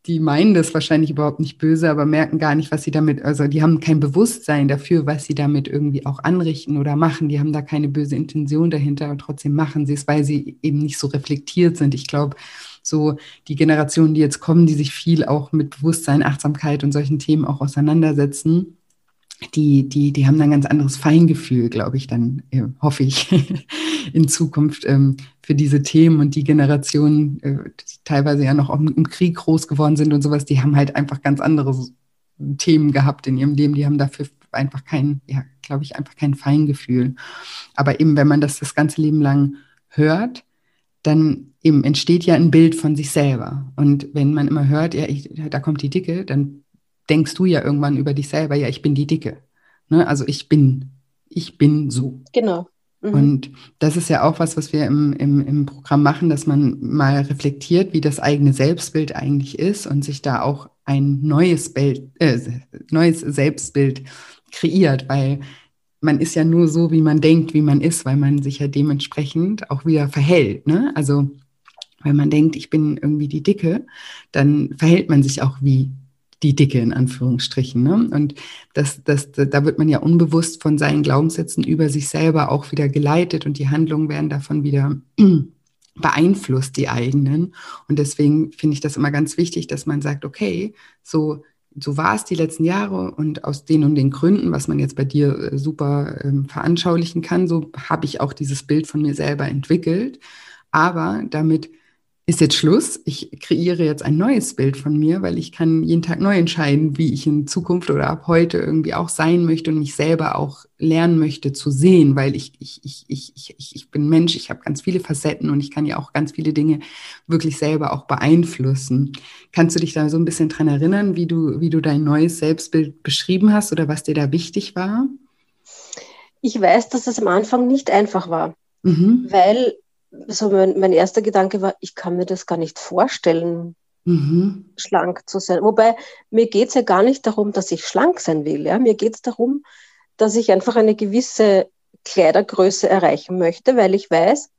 die meinen das wahrscheinlich überhaupt nicht böse, aber merken gar nicht, was sie damit, also die haben kein Bewusstsein dafür, was sie damit irgendwie auch anrichten oder machen. Die haben da keine böse Intention dahinter und trotzdem machen sie es, weil sie eben nicht so reflektiert sind. Ich glaube, so die Generationen, die jetzt kommen, die sich viel auch mit Bewusstsein, Achtsamkeit und solchen Themen auch auseinandersetzen, die, die, die haben dann ganz anderes Feingefühl, glaube ich, dann äh, hoffe ich, in Zukunft ähm, für diese Themen und die Generationen, äh, die teilweise ja noch im, im Krieg groß geworden sind und sowas, die haben halt einfach ganz andere Themen gehabt in ihrem Leben. Die haben dafür einfach kein, ja, glaube ich, einfach kein Feingefühl. Aber eben, wenn man das das ganze Leben lang hört, dann eben entsteht ja ein Bild von sich selber. Und wenn man immer hört, ja, ich, da kommt die Dicke, dann denkst du ja irgendwann über dich selber, ja, ich bin die Dicke. Ne? Also ich bin, ich bin so. Genau. Mhm. Und das ist ja auch was, was wir im, im, im Programm machen, dass man mal reflektiert, wie das eigene Selbstbild eigentlich ist und sich da auch ein neues, Bild, äh, neues Selbstbild kreiert, weil man ist ja nur so, wie man denkt, wie man ist, weil man sich ja dementsprechend auch wieder verhält. Ne? Also wenn man denkt, ich bin irgendwie die Dicke, dann verhält man sich auch wie die Dicke in Anführungsstrichen. Ne? Und das, das, da wird man ja unbewusst von seinen Glaubenssätzen über sich selber auch wieder geleitet und die Handlungen werden davon wieder beeinflusst, die eigenen. Und deswegen finde ich das immer ganz wichtig, dass man sagt, okay, so, so war es die letzten Jahre und aus den und den Gründen, was man jetzt bei dir äh, super ähm, veranschaulichen kann, so habe ich auch dieses Bild von mir selber entwickelt. Aber damit ist jetzt Schluss. Ich kreiere jetzt ein neues Bild von mir, weil ich kann jeden Tag neu entscheiden, wie ich in Zukunft oder ab heute irgendwie auch sein möchte und mich selber auch lernen möchte zu sehen, weil ich, ich, ich, ich, ich, ich bin Mensch, ich habe ganz viele Facetten und ich kann ja auch ganz viele Dinge wirklich selber auch beeinflussen. Kannst du dich da so ein bisschen dran erinnern, wie du, wie du dein neues Selbstbild beschrieben hast oder was dir da wichtig war? Ich weiß, dass es am Anfang nicht einfach war, mhm. weil so mein, mein erster Gedanke war, ich kann mir das gar nicht vorstellen, mhm. schlank zu sein. Wobei mir geht es ja gar nicht darum, dass ich schlank sein will. Ja? Mir geht es darum, dass ich einfach eine gewisse Kleidergröße erreichen möchte, weil ich weiß,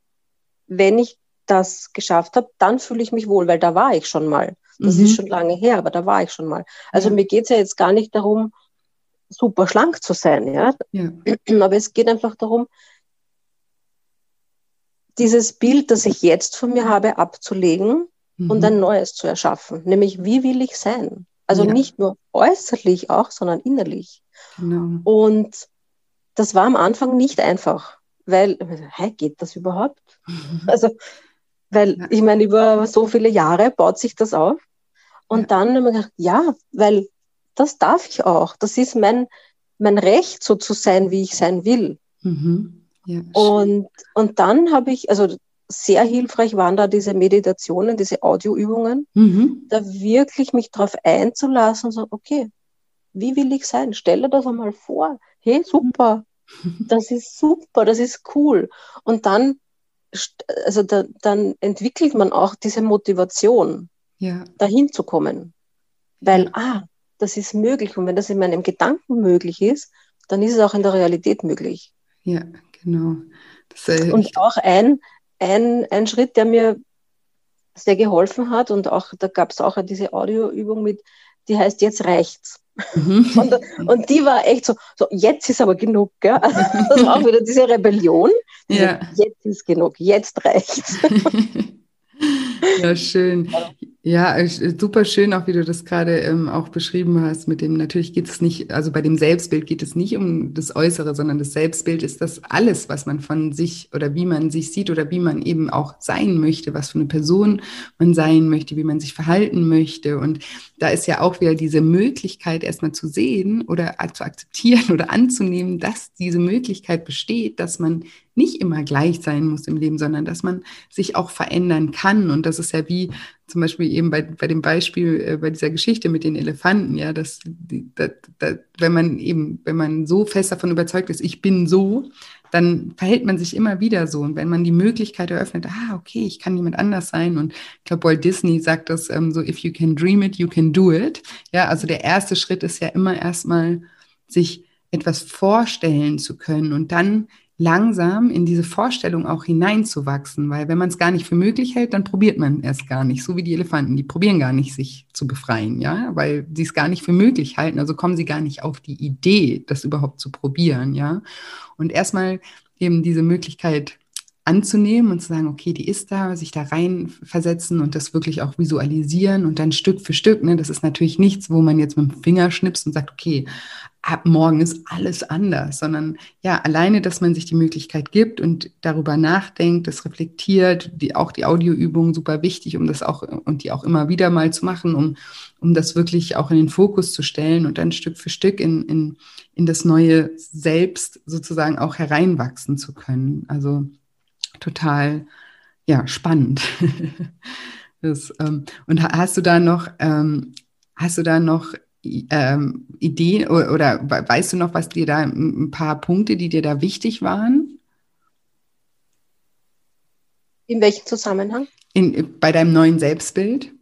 wenn ich das geschafft habe, dann fühle ich mich wohl, weil da war ich schon mal. Das mhm. ist schon lange her, aber da war ich schon mal. Also ja. mir geht es ja jetzt gar nicht darum, super schlank zu sein, ja? ja. Aber es geht einfach darum, dieses Bild, das ich jetzt von mir habe, abzulegen mhm. und ein neues zu erschaffen. Nämlich, wie will ich sein? Also ja. nicht nur äußerlich auch, sondern innerlich. Genau. Und das war am Anfang nicht einfach, weil, hä, geht das überhaupt? Mhm. Also, weil ja. ich meine, über so viele Jahre baut sich das auf. Und ja. dann haben wir gedacht, ja, weil das darf ich auch. Das ist mein, mein Recht, so zu sein, wie ich sein will. Mhm. Ja, und, und dann habe ich, also sehr hilfreich waren da diese Meditationen, diese Audioübungen, mhm. da wirklich mich darauf einzulassen, so, okay, wie will ich sein? Stelle das einmal vor. Hey, super. Das ist super, das ist cool. Und dann, also da, dann entwickelt man auch diese Motivation, ja. dahin zu kommen. Weil, ja. ah, das ist möglich. Und wenn das in meinem Gedanken möglich ist, dann ist es auch in der Realität möglich. Ja, genau. Äh, und auch ein, ein, ein Schritt, der mir sehr geholfen hat, und auch da gab es auch diese Audioübung mit, die heißt Jetzt reicht's. Mhm. Und, und, die war echt so, so, jetzt ist aber genug. Gell? Also das war auch wieder diese Rebellion. Ja. Jetzt ist genug, jetzt reicht's. Ja, schön. Ja, super schön, auch wie du das gerade ähm, auch beschrieben hast, mit dem, natürlich geht es nicht, also bei dem Selbstbild geht es nicht um das Äußere, sondern das Selbstbild ist das alles, was man von sich oder wie man sich sieht oder wie man eben auch sein möchte, was für eine Person man sein möchte, wie man sich verhalten möchte. Und da ist ja auch wieder diese Möglichkeit erstmal zu sehen oder zu akzeptieren oder anzunehmen, dass diese Möglichkeit besteht, dass man nicht immer gleich sein muss im Leben, sondern dass man sich auch verändern kann. Und das ist ja wie zum Beispiel eben bei, bei dem Beispiel, äh, bei dieser Geschichte mit den Elefanten, ja, dass, dass, dass, wenn man eben, wenn man so fest davon überzeugt ist, ich bin so, dann verhält man sich immer wieder so. Und wenn man die Möglichkeit eröffnet, ah, okay, ich kann jemand anders sein. Und ich glaube, Walt Disney sagt das ähm, so, if you can dream it, you can do it. Ja, also der erste Schritt ist ja immer erstmal, sich etwas vorstellen zu können und dann langsam in diese Vorstellung auch hineinzuwachsen, weil wenn man es gar nicht für möglich hält, dann probiert man es gar nicht, so wie die Elefanten, die probieren gar nicht, sich zu befreien, ja, weil sie es gar nicht für möglich halten, also kommen sie gar nicht auf die Idee, das überhaupt zu probieren, ja. Und erstmal eben diese Möglichkeit anzunehmen und zu sagen, okay, die ist da, sich da rein versetzen und das wirklich auch visualisieren und dann Stück für Stück, ne, das ist natürlich nichts, wo man jetzt mit dem Finger schnipst und sagt, okay, ab morgen ist alles anders, sondern ja, alleine, dass man sich die Möglichkeit gibt und darüber nachdenkt, das reflektiert, die, auch die Audioübungen super wichtig, um das auch und die auch immer wieder mal zu machen, um, um das wirklich auch in den Fokus zu stellen und dann Stück für Stück in, in, in das neue Selbst sozusagen auch hereinwachsen zu können. Also total, ja, spannend. das, ähm, und hast du da noch, ähm, hast du da noch ähm, Ideen oder, oder, weißt du noch, was dir da ein paar Punkte, die dir da wichtig waren? In welchem Zusammenhang? In, bei deinem neuen Selbstbild?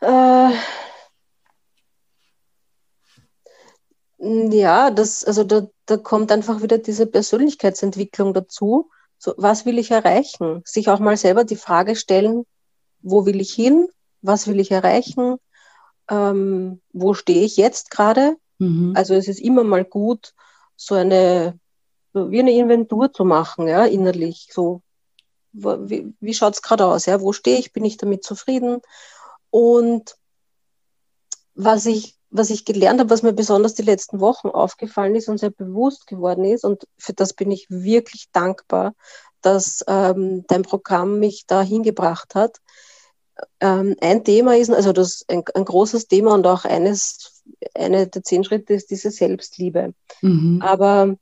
Äh, ja, das, also da, da kommt einfach wieder diese Persönlichkeitsentwicklung dazu. So, was will ich erreichen? Sich auch mal selber die Frage stellen, wo will ich hin? Was will ich erreichen? Ähm, wo stehe ich jetzt gerade. Mhm. Also es ist immer mal gut, so eine, so wie eine Inventur zu machen, ja, innerlich. So, wie, wie schaut es gerade aus? Ja? Wo stehe ich? Bin ich damit zufrieden? Und was ich, was ich gelernt habe, was mir besonders die letzten Wochen aufgefallen ist und sehr bewusst geworden ist, und für das bin ich wirklich dankbar, dass ähm, dein Programm mich da hingebracht hat, ähm, ein Thema ist, also das ein, ein, großes Thema und auch eines, eine der zehn Schritte ist diese Selbstliebe. Mhm. Aber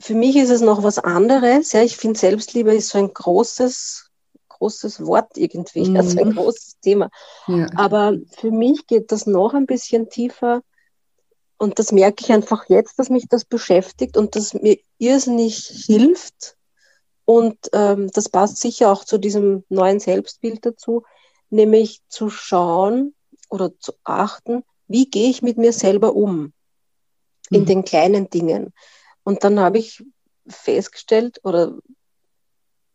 für mich ist es noch was anderes. Ja, ich finde, Selbstliebe ist so ein großes, großes Wort irgendwie, mhm. also ein großes Thema. Ja. Aber für mich geht das noch ein bisschen tiefer. Und das merke ich einfach jetzt, dass mich das beschäftigt und das mir irrsinnig hilft, und ähm, das passt sicher auch zu diesem neuen Selbstbild dazu, nämlich zu schauen oder zu achten, wie gehe ich mit mir selber um in mhm. den kleinen Dingen. Und dann habe ich festgestellt oder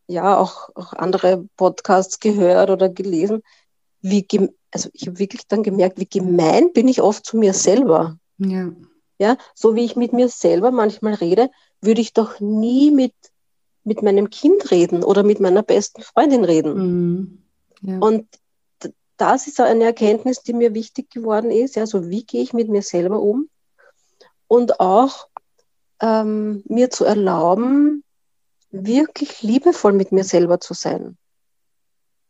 ja auch, auch andere Podcasts gehört oder gelesen, wie also ich habe wirklich dann gemerkt, wie gemein bin ich oft zu mir selber. Ja. ja, so wie ich mit mir selber manchmal rede, würde ich doch nie mit mit meinem Kind reden oder mit meiner besten Freundin reden. Mhm. Ja. Und das ist eine Erkenntnis, die mir wichtig geworden ist. Also wie gehe ich mit mir selber um? Und auch ähm, mir zu erlauben, wirklich liebevoll mit mir selber zu sein.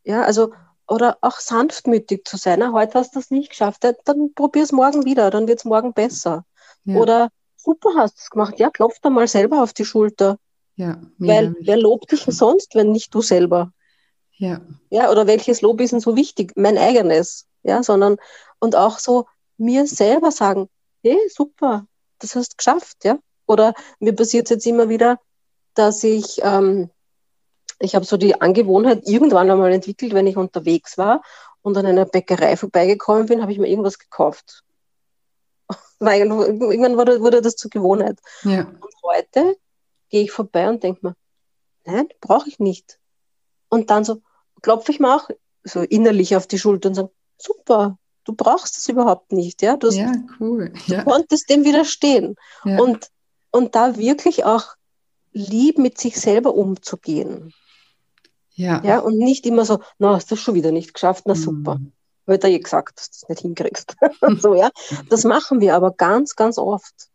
Ja, also, oder auch sanftmütig zu sein. Na, heute hast du das nicht geschafft, dann probier es morgen wieder, dann wird es morgen besser. Ja. Oder super hast du es gemacht, ja, klopf da mal selber auf die Schulter. Ja, Weil wer lobt dich sonst, wenn nicht du selber? Ja. Ja, oder welches Lob ist denn so wichtig? Mein eigenes. Ja, sondern, und auch so mir selber sagen, hey, super, das hast du geschafft, ja. Oder mir passiert es jetzt immer wieder, dass ich, ähm, ich habe so die Angewohnheit irgendwann einmal entwickelt, wenn ich unterwegs war und an einer Bäckerei vorbeigekommen bin, habe ich mir irgendwas gekauft. Weil irgendwann wurde, wurde das zur Gewohnheit. Ja. Und heute gehe ich vorbei und denke mir, nein, brauche ich nicht. Und dann so klopfe ich mir auch so innerlich auf die Schulter und sage, super, du brauchst es überhaupt nicht. Ja, du, hast, ja, cool. Ja. du konntest dem widerstehen. Ja. Und, und da wirklich auch lieb mit sich selber umzugehen. Ja. ja. Und nicht immer so, na, hast du schon wieder nicht geschafft, na super. Mhm. Wird er eh gesagt, dass du das nicht hinkriegst. so, ja. Das machen wir aber ganz, ganz oft.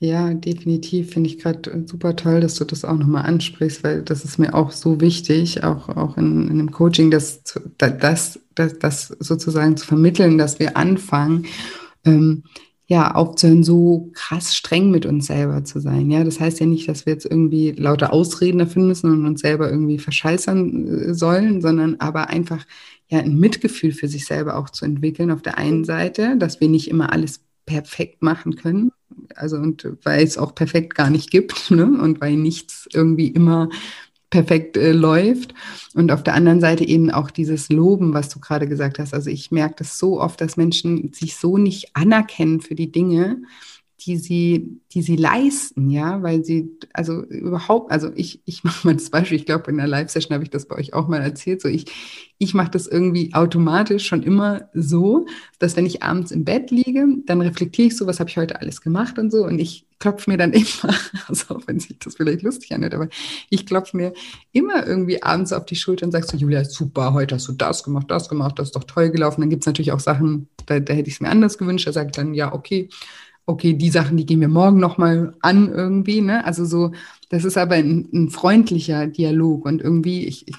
Ja, definitiv. Finde ich gerade super toll, dass du das auch nochmal ansprichst, weil das ist mir auch so wichtig, auch, auch in, in dem Coaching, das, das, das, das sozusagen zu vermitteln, dass wir anfangen, ähm, ja, aufzuhören, so krass streng mit uns selber zu sein. Ja, das heißt ja nicht, dass wir jetzt irgendwie lauter Ausreden erfinden müssen und uns selber irgendwie verscheißern äh, sollen, sondern aber einfach ja ein Mitgefühl für sich selber auch zu entwickeln. Auf der einen Seite, dass wir nicht immer alles perfekt machen können. Also und weil es auch perfekt gar nicht gibt, ne? Und weil nichts irgendwie immer perfekt äh, läuft. Und auf der anderen Seite eben auch dieses Loben, was du gerade gesagt hast. Also ich merke das so oft, dass Menschen sich so nicht anerkennen für die Dinge, die sie, die sie leisten, ja, weil sie, also überhaupt, also ich, ich mache mal das Beispiel, ich glaube, in der Live-Session habe ich das bei euch auch mal erzählt, so ich, ich mache das irgendwie automatisch schon immer so, dass wenn ich abends im Bett liege, dann reflektiere ich so, was habe ich heute alles gemacht und so und ich klopfe mir dann immer, also auch wenn sich das vielleicht lustig anhört, aber ich klopfe mir immer irgendwie abends auf die Schulter und sage so, Julia, super, heute hast du das gemacht, das gemacht, das ist doch toll gelaufen. Dann gibt es natürlich auch Sachen, da, da hätte ich es mir anders gewünscht, da sage ich dann, ja, okay, okay, die Sachen, die gehen wir morgen nochmal an irgendwie. Ne? Also so, das ist aber ein, ein freundlicher Dialog und irgendwie, ich, ich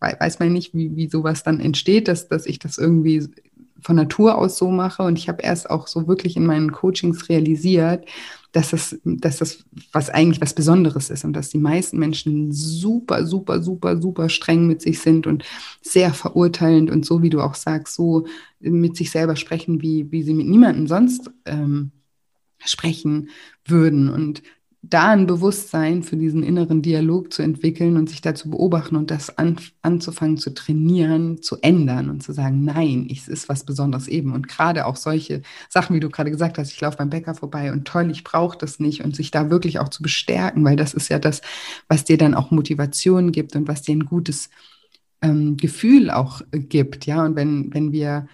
weiß mal nicht, wie, wie sowas dann entsteht, dass, dass ich das irgendwie von Natur aus so mache. Und ich habe erst auch so wirklich in meinen Coachings realisiert, dass das, dass das was eigentlich was Besonderes ist und dass die meisten Menschen super, super, super, super streng mit sich sind und sehr verurteilend und so, wie du auch sagst, so mit sich selber sprechen, wie, wie sie mit niemandem sonst ähm, sprechen würden. Und da ein Bewusstsein für diesen inneren Dialog zu entwickeln und sich da zu beobachten und das an, anzufangen zu trainieren, zu ändern und zu sagen, nein, es ist was Besonderes eben. Und gerade auch solche Sachen, wie du gerade gesagt hast, ich laufe beim Bäcker vorbei und toll, ich brauche das nicht und sich da wirklich auch zu bestärken, weil das ist ja das, was dir dann auch Motivation gibt und was dir ein gutes ähm, Gefühl auch gibt. Ja, und wenn, wenn wir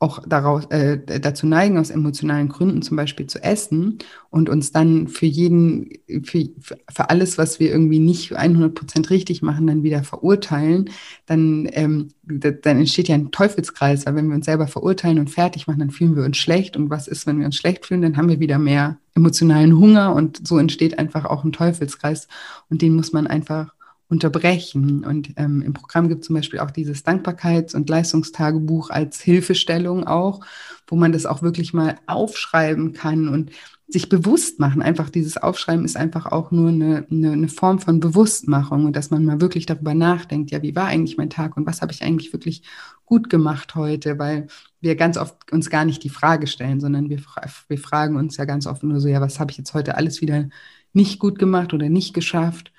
auch daraus, äh, dazu neigen, aus emotionalen Gründen zum Beispiel zu essen und uns dann für jeden, für, für alles, was wir irgendwie nicht 100 Prozent richtig machen, dann wieder verurteilen, dann, ähm, dann entsteht ja ein Teufelskreis, weil wenn wir uns selber verurteilen und fertig machen, dann fühlen wir uns schlecht. Und was ist, wenn wir uns schlecht fühlen, dann haben wir wieder mehr emotionalen Hunger und so entsteht einfach auch ein Teufelskreis und den muss man einfach unterbrechen. Und ähm, im Programm gibt es zum Beispiel auch dieses Dankbarkeits- und Leistungstagebuch als Hilfestellung auch, wo man das auch wirklich mal aufschreiben kann und sich bewusst machen. Einfach dieses Aufschreiben ist einfach auch nur eine, eine, eine Form von Bewusstmachung und dass man mal wirklich darüber nachdenkt, ja, wie war eigentlich mein Tag und was habe ich eigentlich wirklich gut gemacht heute, weil wir ganz oft uns gar nicht die Frage stellen, sondern wir, wir fragen uns ja ganz oft nur so, ja, was habe ich jetzt heute alles wieder nicht gut gemacht oder nicht geschafft?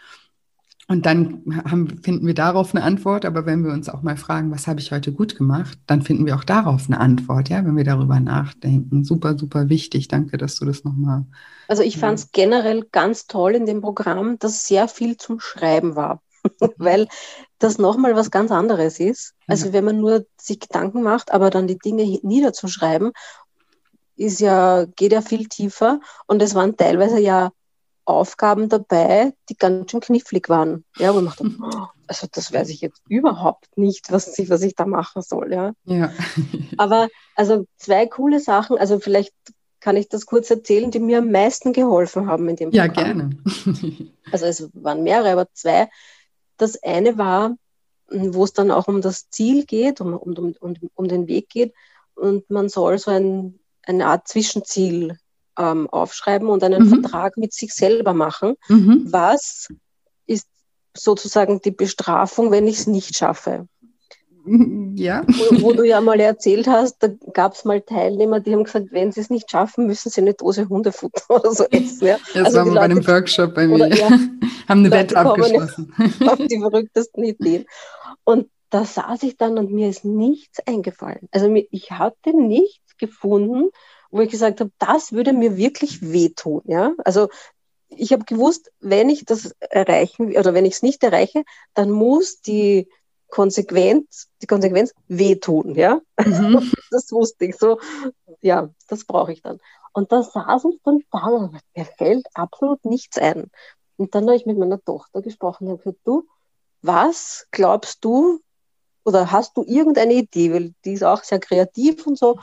Und dann haben, finden wir darauf eine Antwort. Aber wenn wir uns auch mal fragen, was habe ich heute gut gemacht, dann finden wir auch darauf eine Antwort, ja, wenn wir darüber nachdenken. Super, super wichtig. Danke, dass du das nochmal. Also ich fand es generell ganz toll in dem Programm, dass sehr viel zum Schreiben war. Weil das nochmal was ganz anderes ist. Also ja. wenn man nur sich Gedanken macht, aber dann die Dinge niederzuschreiben, ist ja, geht ja viel tiefer. Und es waren teilweise ja Aufgaben dabei, die ganz schön knifflig waren. Ja, wo ich dachte, oh, also das weiß ich jetzt überhaupt nicht, was ich, was ich da machen soll. Ja. ja. Aber also zwei coole Sachen, also vielleicht kann ich das kurz erzählen, die mir am meisten geholfen haben in dem Ja, gerne. also es waren mehrere, aber zwei. Das eine war, wo es dann auch um das Ziel geht, um, um, um, um den Weg geht. Und man soll so ein, eine Art Zwischenziel ähm, aufschreiben und einen mhm. Vertrag mit sich selber machen. Mhm. Was ist sozusagen die Bestrafung, wenn ich es nicht schaffe? Ja. Wo, wo, du ja mal erzählt hast, da gab es mal Teilnehmer, die haben gesagt, wenn sie es nicht schaffen, müssen sie eine Dose Hundefutter oder so essen. Ja. Das also war mal bei einem Workshop bei mir. Oder, ja, haben eine Wette abgeschlossen. Auf die verrücktesten Ideen. Und da saß ich dann und mir ist nichts eingefallen. Also ich hatte nichts gefunden, wo ich gesagt habe, das würde mir wirklich wehtun. Ja? Also ich habe gewusst, wenn ich das erreichen oder wenn ich es nicht erreiche, dann muss die Konsequenz, die Konsequenz wehtun, ja. Mhm. Das wusste ich so. Ja, das brauche ich dann. Und da saß ich dann da und mir fällt absolut nichts ein. Und dann habe ich mit meiner Tochter gesprochen und gesagt, du, was glaubst du oder hast du irgendeine Idee? Weil die ist auch sehr kreativ und so.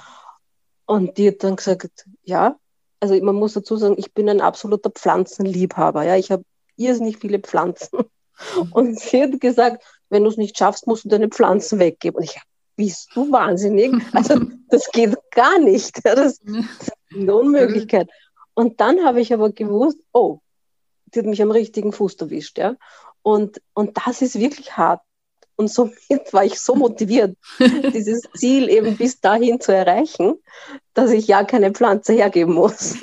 Und die hat dann gesagt, ja, also man muss dazu sagen, ich bin ein absoluter Pflanzenliebhaber. Ja, ich habe irrsinnig viele Pflanzen. Und sie hat gesagt, wenn du es nicht schaffst, musst du deine Pflanzen weggeben. Und ich, bist du wahnsinnig? Also das geht gar nicht. Das, das ist eine Unmöglichkeit. Und dann habe ich aber gewusst, oh, die hat mich am richtigen Fuß erwischt. Ja? Und, und das ist wirklich hart. Und somit war ich so motiviert, dieses Ziel eben bis dahin zu erreichen, dass ich ja keine Pflanze hergeben muss.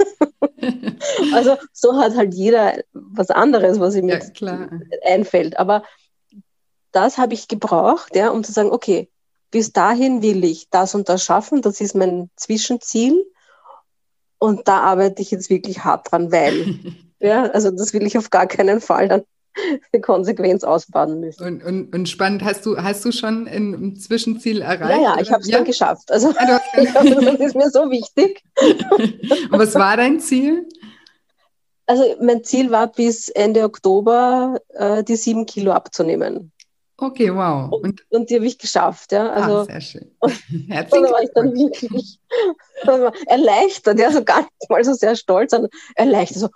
also so hat halt jeder was anderes, was ihm jetzt ja, einfällt. Aber das habe ich gebraucht, ja, um zu sagen, okay, bis dahin will ich das und das schaffen, das ist mein Zwischenziel. Und da arbeite ich jetzt wirklich hart dran, weil, ja, also das will ich auf gar keinen Fall dann eine Konsequenz ausbaden müssen. Und, und, und, spannend, hast du, hast du schon ein Zwischenziel erreicht? Ja, ja, ich habe es ja? dann geschafft. Also, ah, das ist mir so wichtig. und was war dein Ziel? Also mein Ziel war bis Ende Oktober äh, die sieben Kilo abzunehmen. Okay, wow. Und, und die habe ich geschafft, ja. Also, ah, sehr schön. Herzlichen da war ich dann wirklich erleichtert, ja, so gar nicht mal so sehr stolz, sondern erleichtert, so,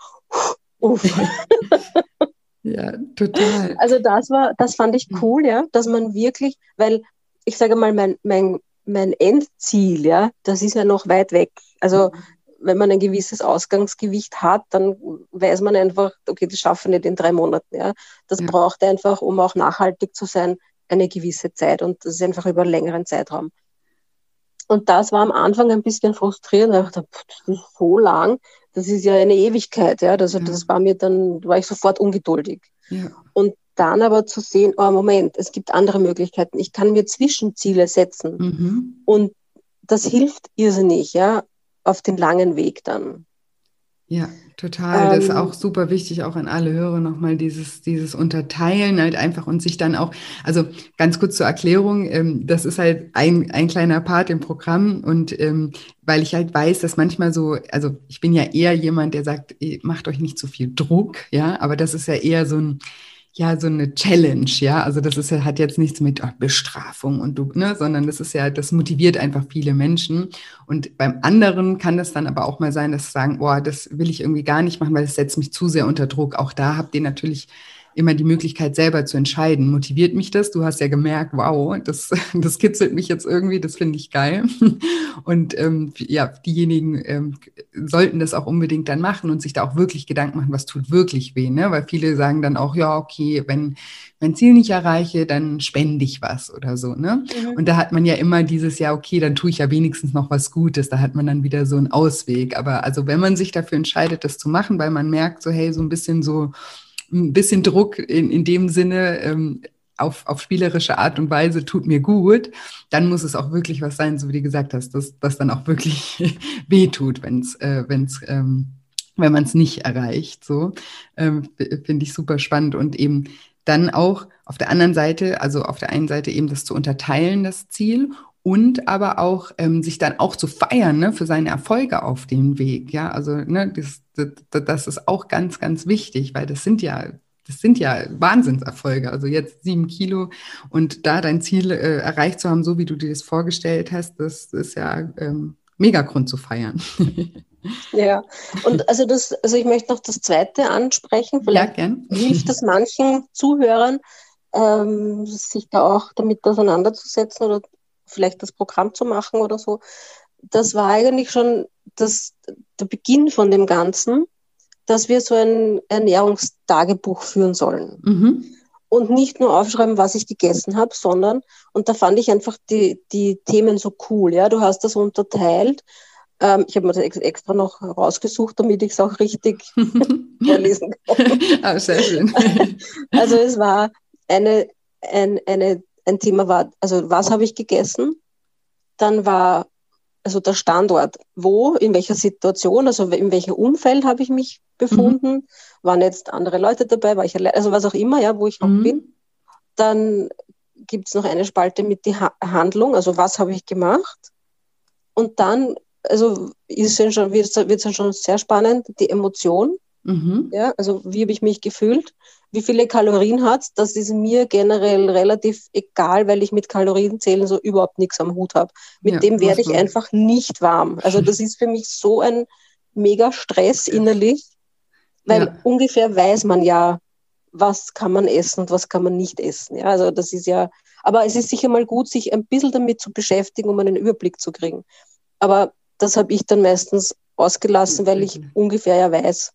uff. Ja, total. Also das war, das fand ich mhm. cool, ja, dass man wirklich, weil ich sage mal, mein, mein, mein Endziel, ja, das ist ja noch weit weg. Also mhm. wenn man ein gewisses Ausgangsgewicht hat, dann weiß man einfach, okay, das schaffen wir nicht in drei Monaten. Ja. Das ja. braucht einfach, um auch nachhaltig zu sein, eine gewisse Zeit und das ist einfach über einen längeren Zeitraum. Und das war am Anfang ein bisschen frustrierend. Ich dachte, das ist so lang das ist ja eine Ewigkeit, ja. Also das war mir dann, war ich sofort ungeduldig. Ja. Und dann aber zu sehen, oh Moment, es gibt andere Möglichkeiten. Ich kann mir Zwischenziele setzen. Mhm. Und das hilft irrsinnig, ja, auf den langen Weg dann. Ja, total. Das ist ähm. auch super wichtig, auch an alle Hörer nochmal dieses, dieses Unterteilen halt einfach und sich dann auch, also ganz kurz zur Erklärung, ähm, das ist halt ein, ein kleiner Part im Programm und ähm, weil ich halt weiß, dass manchmal so, also ich bin ja eher jemand, der sagt, macht euch nicht zu so viel Druck, ja, aber das ist ja eher so ein, ja so eine Challenge, ja. Also das ist ja, hat jetzt nichts mit oh, Bestrafung und du, ne, sondern das ist ja, das motiviert einfach viele Menschen. Und beim anderen kann es dann aber auch mal sein, dass sie sagen, oh, das will ich irgendwie gar nicht machen, weil es setzt mich zu sehr unter Druck. Auch da habt ihr natürlich immer die Möglichkeit, selber zu entscheiden. Motiviert mich das? Du hast ja gemerkt, wow, das, das kitzelt mich jetzt irgendwie, das finde ich geil. Und ähm, ja, diejenigen ähm, sollten das auch unbedingt dann machen und sich da auch wirklich Gedanken machen, was tut wirklich weh. Ne? Weil viele sagen dann auch, ja, okay, wenn mein Ziel nicht erreiche, dann spende ich was oder so. Ne? Mhm. Und da hat man ja immer dieses, ja, okay, dann tue ich ja wenigstens noch was Gutes. Da hat man dann wieder so einen Ausweg. Aber also wenn man sich dafür entscheidet, das zu machen, weil man merkt, so, hey, so ein bisschen so, ein bisschen Druck in, in dem Sinne ähm, auf, auf spielerische Art und Weise tut mir gut, dann muss es auch wirklich was sein, so wie du gesagt hast, dass das dann auch wirklich weh tut, wenn es, äh, wenn's, ähm, wenn man es nicht erreicht. So ähm, finde ich super spannend und eben dann auch auf der anderen Seite, also auf der einen Seite eben das zu unterteilen, das Ziel und aber auch ähm, sich dann auch zu feiern ne, für seine Erfolge auf dem Weg. Ja, also ne, das, das, das ist auch ganz, ganz wichtig, weil das sind ja das sind ja Wahnsinnserfolge. Also jetzt sieben Kilo und da dein Ziel äh, erreicht zu haben, so wie du dir das vorgestellt hast, das ist ja ähm, mega Grund zu feiern. Ja, und also das, also ich möchte noch das zweite ansprechen. Vielleicht ja, gern. hilft das manchen Zuhörern, ähm, sich da auch damit auseinanderzusetzen oder vielleicht das Programm zu machen oder so. Das war eigentlich schon das, der Beginn von dem Ganzen, dass wir so ein Ernährungstagebuch führen sollen. Mhm. und nicht nur aufschreiben, was ich gegessen habe, sondern, und da fand ich einfach die, die Themen so cool, ja, du hast das unterteilt. Ähm, ich habe mir das extra noch rausgesucht, damit ich es auch richtig vorlesen kann. ah, sehr schön. also es war eine, ein, eine, ein Thema war, also was habe ich gegessen? Dann war also der Standort, wo, in welcher Situation, also in welchem Umfeld habe ich mich befunden, mhm. waren jetzt andere Leute dabei, war ich allein, also was auch immer, ja, wo ich mhm. bin. Dann gibt es noch eine Spalte mit die ha Handlung, also was habe ich gemacht. Und dann, also ist es schon, wird es dann schon sehr spannend, die Emotion. Mhm. Ja, also wie habe ich mich gefühlt? Wie viele Kalorien hat Das ist mir generell relativ egal, weil ich mit Kalorienzählen so überhaupt nichts am Hut habe. Mit ja, dem werde ich einfach nicht warm. Also das ist für mich so ein mega Stress innerlich, weil ja. ungefähr weiß man ja, was kann man essen und was kann man nicht essen. Ja, also das ist ja, aber es ist sicher mal gut, sich ein bisschen damit zu beschäftigen, um einen Überblick zu kriegen. Aber das habe ich dann meistens ausgelassen, weil ich ungefähr ja weiß,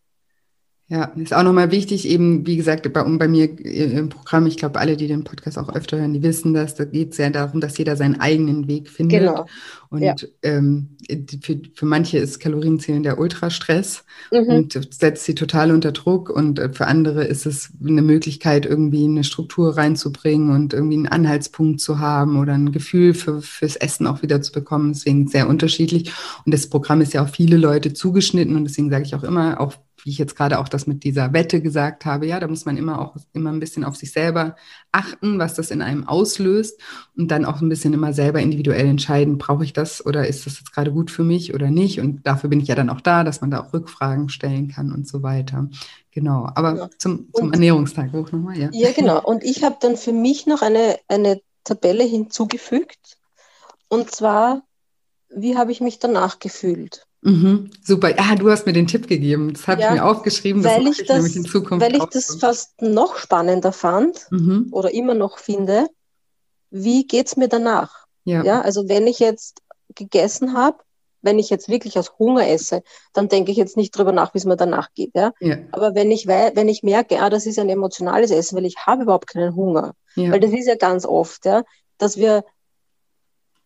ja, ist auch nochmal wichtig, eben, wie gesagt, bei, bei mir im Programm, ich glaube, alle, die den Podcast auch öfter hören, die wissen das, da geht es ja darum, dass jeder seinen eigenen Weg findet. Genau. Und ja. ähm, für, für manche ist Kalorienzählen der Ultrastress mhm. und setzt sie total unter Druck. Und äh, für andere ist es eine Möglichkeit, irgendwie eine Struktur reinzubringen und irgendwie einen Anhaltspunkt zu haben oder ein Gefühl für, fürs Essen auch wieder zu bekommen. Deswegen sehr unterschiedlich. Und das Programm ist ja auf viele Leute zugeschnitten und deswegen sage ich auch immer, auch wie ich jetzt gerade auch das mit dieser Wette gesagt habe, ja, da muss man immer auch immer ein bisschen auf sich selber achten, was das in einem auslöst und dann auch ein bisschen immer selber individuell entscheiden, brauche ich das oder ist das jetzt gerade gut für mich oder nicht? Und dafür bin ich ja dann auch da, dass man da auch Rückfragen stellen kann und so weiter. Genau, aber ja. zum, zum Ernährungstagebuch nochmal, ja. Ja, genau. Und ich habe dann für mich noch eine, eine Tabelle hinzugefügt und zwar, wie habe ich mich danach gefühlt? Mhm, super. Ja, du hast mir den Tipp gegeben. Das habe ja, ich mir aufgeschrieben. Das weil ich, ich das, in Zukunft Weil ich das fast noch spannender fand mhm. oder immer noch finde. Wie geht es mir danach? Ja. ja. Also wenn ich jetzt gegessen habe, wenn ich jetzt wirklich aus Hunger esse, dann denke ich jetzt nicht drüber nach, wie es mir danach geht. Ja? ja. Aber wenn ich, wenn ich merke, ah, das ist ein emotionales Essen, weil ich habe überhaupt keinen Hunger. Ja. Weil das ist ja ganz oft, ja, dass wir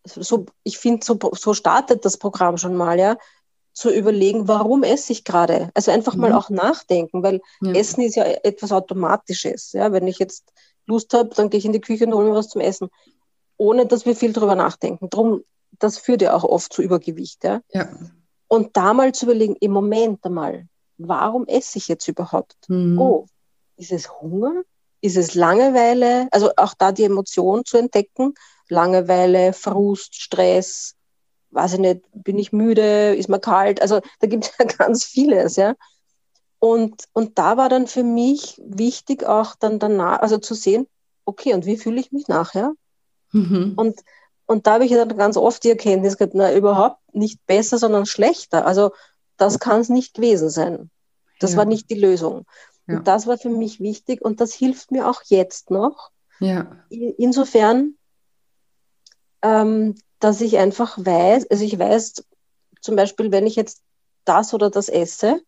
so, ich finde, so, so startet das Programm schon mal, ja zu überlegen, warum esse ich gerade? Also einfach mhm. mal auch nachdenken, weil ja. Essen ist ja etwas Automatisches. Ja? Wenn ich jetzt Lust habe, dann gehe ich in die Küche und hole mir was zum Essen, ohne dass wir viel drüber nachdenken. Drum, das führt ja auch oft zu Übergewicht. Ja? ja. Und da mal zu überlegen, im Moment einmal, warum esse ich jetzt überhaupt? Mhm. Oh, ist es Hunger? Ist es Langeweile? Also auch da die Emotion zu entdecken. Langeweile, Frust, Stress, weiß ich nicht, bin ich müde, ist mir kalt, also da gibt es ja ganz vieles, ja. Und, und da war dann für mich wichtig auch dann danach, also zu sehen, okay, und wie fühle ich mich nachher? Mhm. Und, und da habe ich dann ganz oft die Erkenntnis gehabt, na, überhaupt nicht besser, sondern schlechter. Also das kann es nicht gewesen sein. Das ja. war nicht die Lösung. Ja. Und das war für mich wichtig und das hilft mir auch jetzt noch. Ja. Insofern, ähm, dass ich einfach weiß, also ich weiß zum Beispiel, wenn ich jetzt das oder das esse,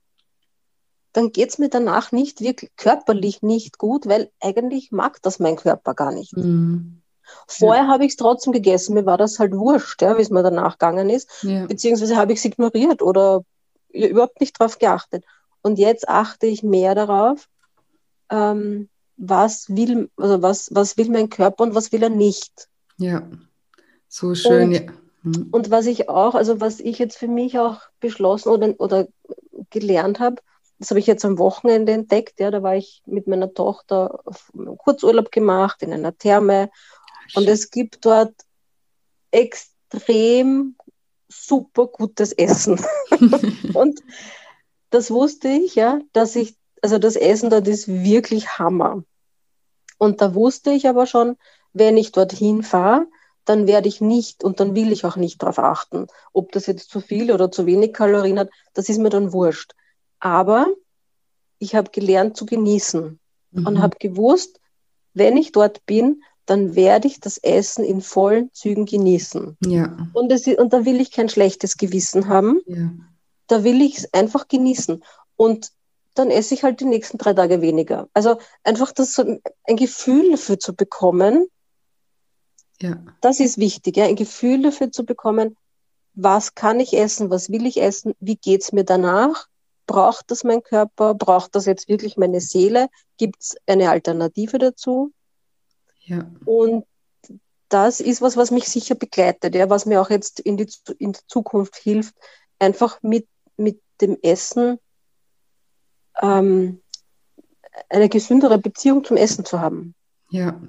dann geht es mir danach nicht wirklich körperlich nicht gut, weil eigentlich mag das mein Körper gar nicht. Mhm. Vorher ja. habe ich es trotzdem gegessen, mir war das halt wurscht, ja, wie es mir danach gegangen ist, ja. beziehungsweise habe ich es ignoriert oder überhaupt nicht darauf geachtet. Und jetzt achte ich mehr darauf, ähm, was will, also was, was will mein Körper und was will er nicht. Ja. So schön, und, ja. Mhm. Und was ich auch, also was ich jetzt für mich auch beschlossen oder, oder gelernt habe, das habe ich jetzt am Wochenende entdeckt. Ja, da war ich mit meiner Tochter auf Kurzurlaub gemacht in einer Therme. Und es gibt dort extrem super gutes Essen. und das wusste ich, ja, dass ich, also das Essen dort ist wirklich Hammer. Und da wusste ich aber schon, wenn ich dorthin fahre, dann werde ich nicht und dann will ich auch nicht darauf achten, ob das jetzt zu viel oder zu wenig Kalorien hat, das ist mir dann wurscht. Aber ich habe gelernt zu genießen mhm. und habe gewusst, wenn ich dort bin, dann werde ich das Essen in vollen Zügen genießen. Ja. Und, das, und da will ich kein schlechtes Gewissen haben. Ja. Da will ich es einfach genießen. Und dann esse ich halt die nächsten drei Tage weniger. Also einfach das so ein Gefühl dafür zu bekommen, ja. das ist wichtig, ja, ein Gefühl dafür zu bekommen, was kann ich essen, was will ich essen, wie geht es mir danach, braucht das mein Körper, braucht das jetzt wirklich meine Seele, gibt es eine Alternative dazu? Ja. Und das ist was, was mich sicher begleitet, ja, was mir auch jetzt in die, in die Zukunft hilft, einfach mit, mit dem Essen ähm, eine gesündere Beziehung zum Essen zu haben. Ja,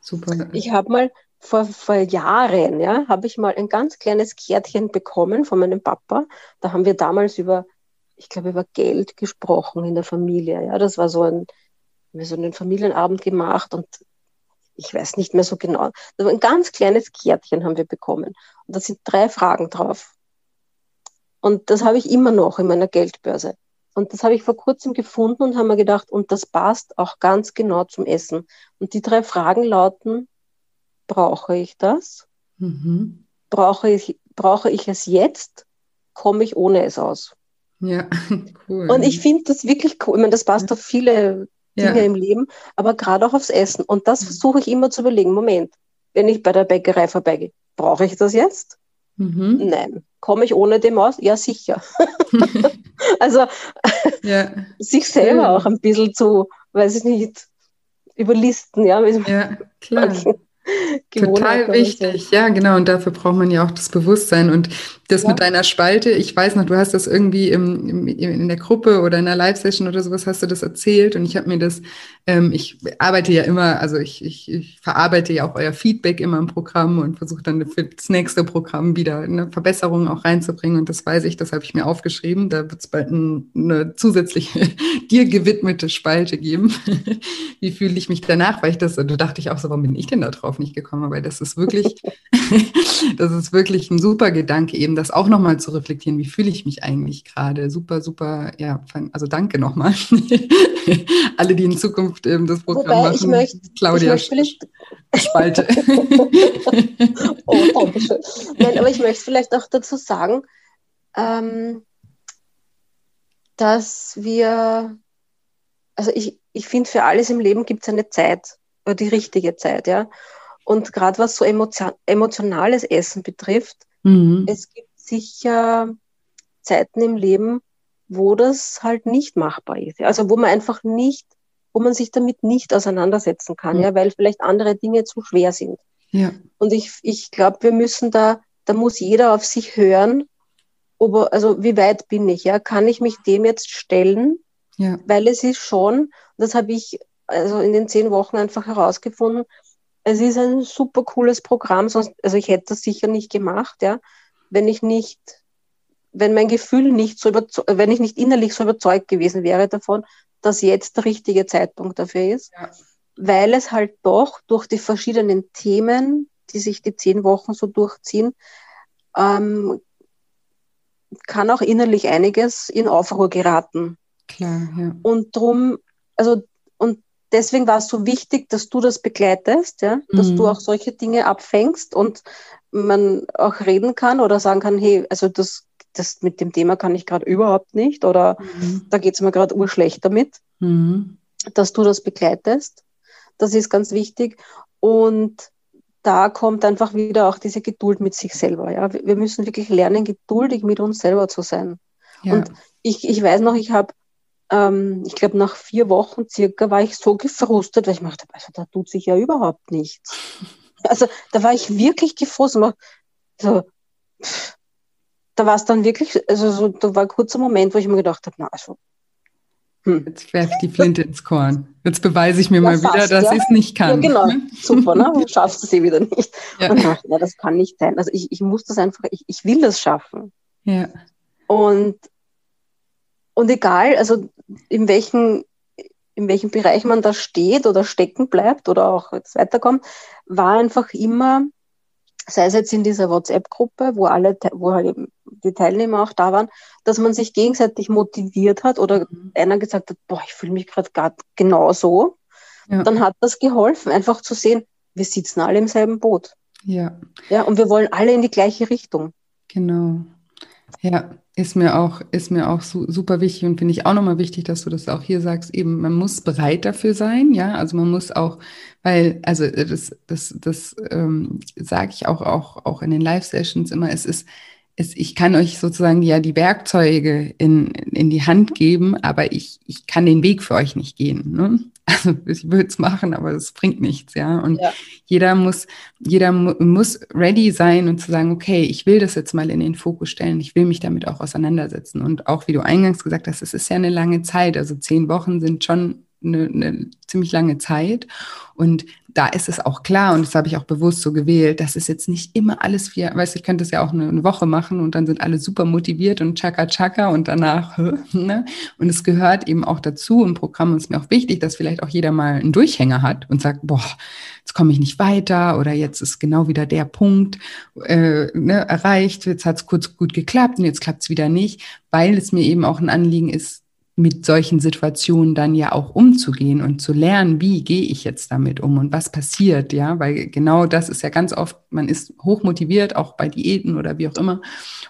super. Ich habe mal vor, vor Jahren, ja, habe ich mal ein ganz kleines Kärtchen bekommen von meinem Papa. Da haben wir damals über, ich glaube, über Geld gesprochen in der Familie. Ja, das war so ein, wir so einen Familienabend gemacht und ich weiß nicht mehr so genau. War ein ganz kleines Kärtchen haben wir bekommen. Und da sind drei Fragen drauf. Und das habe ich immer noch in meiner Geldbörse. Und das habe ich vor kurzem gefunden und habe mir gedacht, und das passt auch ganz genau zum Essen. Und die drei Fragen lauten, brauche ich das? Mhm. Brauche, ich, brauche ich es jetzt? Komme ich ohne es aus? Ja, cool. Und ich finde das wirklich cool. Ich meine, das passt auf viele Dinge ja. im Leben, aber gerade auch aufs Essen. Und das mhm. versuche ich immer zu überlegen. Moment, wenn ich bei der Bäckerei vorbeigehe, brauche ich das jetzt? Mhm. Nein. Komme ich ohne dem aus? Ja, sicher. also ja. sich selber auch ein bisschen zu, weiß ich nicht, überlisten, ja. Ja, klar. Total wichtig, so. ja, genau. Und dafür braucht man ja auch das Bewusstsein. Und das ja. mit deiner Spalte, ich weiß noch, du hast das irgendwie im, im, in der Gruppe oder in einer Live-Session oder sowas, hast du das erzählt. Und ich habe mir das, ähm, ich arbeite ja immer, also ich, ich, ich verarbeite ja auch euer Feedback immer im Programm und versuche dann für das nächste Programm wieder eine Verbesserung auch reinzubringen. Und das weiß ich, das habe ich mir aufgeschrieben. Da wird es bald ein, eine zusätzliche dir gewidmete Spalte geben. Wie fühle ich mich danach? Weil ich das, da dachte ich auch so, warum bin ich denn da drauf nicht gekommen? Aber das ist wirklich, das ist wirklich ein super Gedanke, eben das auch nochmal zu reflektieren. Wie fühle ich mich eigentlich gerade? Super, super, ja, also danke nochmal. Alle, die in Zukunft ähm, das Programm Wobei, machen. Ich möchte, Claudia ich möchte Spalte. oh, danke schön. Nein, aber ich möchte vielleicht auch dazu sagen, ähm, dass wir, also ich, ich finde, für alles im Leben gibt es eine Zeit, oder die richtige Zeit, ja. Und gerade was so emotion emotionales Essen betrifft, mhm. es gibt sicher Zeiten im Leben, wo das halt nicht machbar ist. Also wo man einfach nicht, wo man sich damit nicht auseinandersetzen kann, mhm. ja, weil vielleicht andere Dinge zu schwer sind. Ja. Und ich, ich glaube, wir müssen da, da muss jeder auf sich hören ob, also wie weit bin ich, ja, kann ich mich dem jetzt stellen? Ja. Weil es ist schon, das habe ich also in den zehn Wochen einfach herausgefunden, es ist ein super cooles Programm, sonst, also ich hätte das sicher nicht gemacht, ja, wenn ich nicht, wenn mein Gefühl nicht so überzeugt, wenn ich nicht innerlich so überzeugt gewesen wäre davon, dass jetzt der richtige Zeitpunkt dafür ist, ja. weil es halt doch durch die verschiedenen Themen, die sich die zehn Wochen so durchziehen, ähm, kann auch innerlich einiges in Aufruhr geraten. Klar, ja. Und drum, also, deswegen war es so wichtig, dass du das begleitest, ja, dass mhm. du auch solche Dinge abfängst und man auch reden kann oder sagen kann, hey, also das, das mit dem Thema kann ich gerade überhaupt nicht oder mhm. da geht es mir gerade urschlecht damit, mhm. dass du das begleitest. Das ist ganz wichtig. Und da kommt einfach wieder auch diese Geduld mit sich selber. Ja? Wir müssen wirklich lernen, geduldig mit uns selber zu sein. Ja. Und ich, ich weiß noch, ich habe, ähm, ich glaube, nach vier Wochen circa war ich so gefrustet, weil ich dachte, also da tut sich ja überhaupt nichts. Also da war ich wirklich gefrustet. So, da war es dann wirklich, also so, da war ein kurzer Moment, wo ich mir gedacht habe, na, also hm. Jetzt werfe ich die Flinte ins Korn. Jetzt beweise ich mir ja, mal wieder, dass ja. ich es nicht kann. Ja, genau. Super, ne? Du schaffst es eh wieder nicht. Ja. Und dachte, ja, das kann nicht sein. Also ich, ich muss das einfach, ich, ich will das schaffen. Ja. Und, und egal, also in welchen, in welchem Bereich man da steht oder stecken bleibt oder auch jetzt weiterkommt, war einfach immer sei es jetzt in dieser WhatsApp-Gruppe, wo alle, wo halt eben die Teilnehmer auch da waren, dass man sich gegenseitig motiviert hat oder mhm. einer gesagt hat, boah, ich fühle mich gerade genau so. Ja. Dann hat das geholfen, einfach zu sehen, wir sitzen alle im selben Boot. Ja. Ja, und wir wollen alle in die gleiche Richtung. Genau. Ja, Ist mir auch, ist mir auch super wichtig und finde ich auch nochmal wichtig, dass du das auch hier sagst, eben, man muss bereit dafür sein, ja, also man muss auch, weil, also das, das, das ähm, sage ich auch, auch, auch in den Live-Sessions immer, es ist, es, ich kann euch sozusagen ja die Werkzeuge in, in die Hand geben, aber ich, ich kann den Weg für euch nicht gehen. Ne? Also ich würde es machen, aber es bringt nichts, ja. Und ja. jeder muss, jeder mu muss ready sein und zu sagen, okay, ich will das jetzt mal in den Fokus stellen, ich will mich damit auch auseinandersetzen. Und auch wie du eingangs gesagt hast, es ist ja eine lange Zeit. Also zehn Wochen sind schon eine, eine ziemlich lange Zeit. Und da ist es auch klar, und das habe ich auch bewusst so gewählt, dass es jetzt nicht immer alles wie, weißt du, ich könnte es ja auch eine, eine, Woche machen und dann sind alle super motiviert und chaka chaka und danach, ne? Und es gehört eben auch dazu im Programm und es ist mir auch wichtig, dass vielleicht auch jeder mal einen Durchhänger hat und sagt, boah, jetzt komme ich nicht weiter oder jetzt ist genau wieder der Punkt äh, ne, erreicht, jetzt hat es kurz gut geklappt und jetzt klappt es wieder nicht, weil es mir eben auch ein Anliegen ist, mit solchen Situationen dann ja auch umzugehen und zu lernen, wie gehe ich jetzt damit um und was passiert, ja, weil genau das ist ja ganz oft, man ist hoch motiviert, auch bei Diäten oder wie auch immer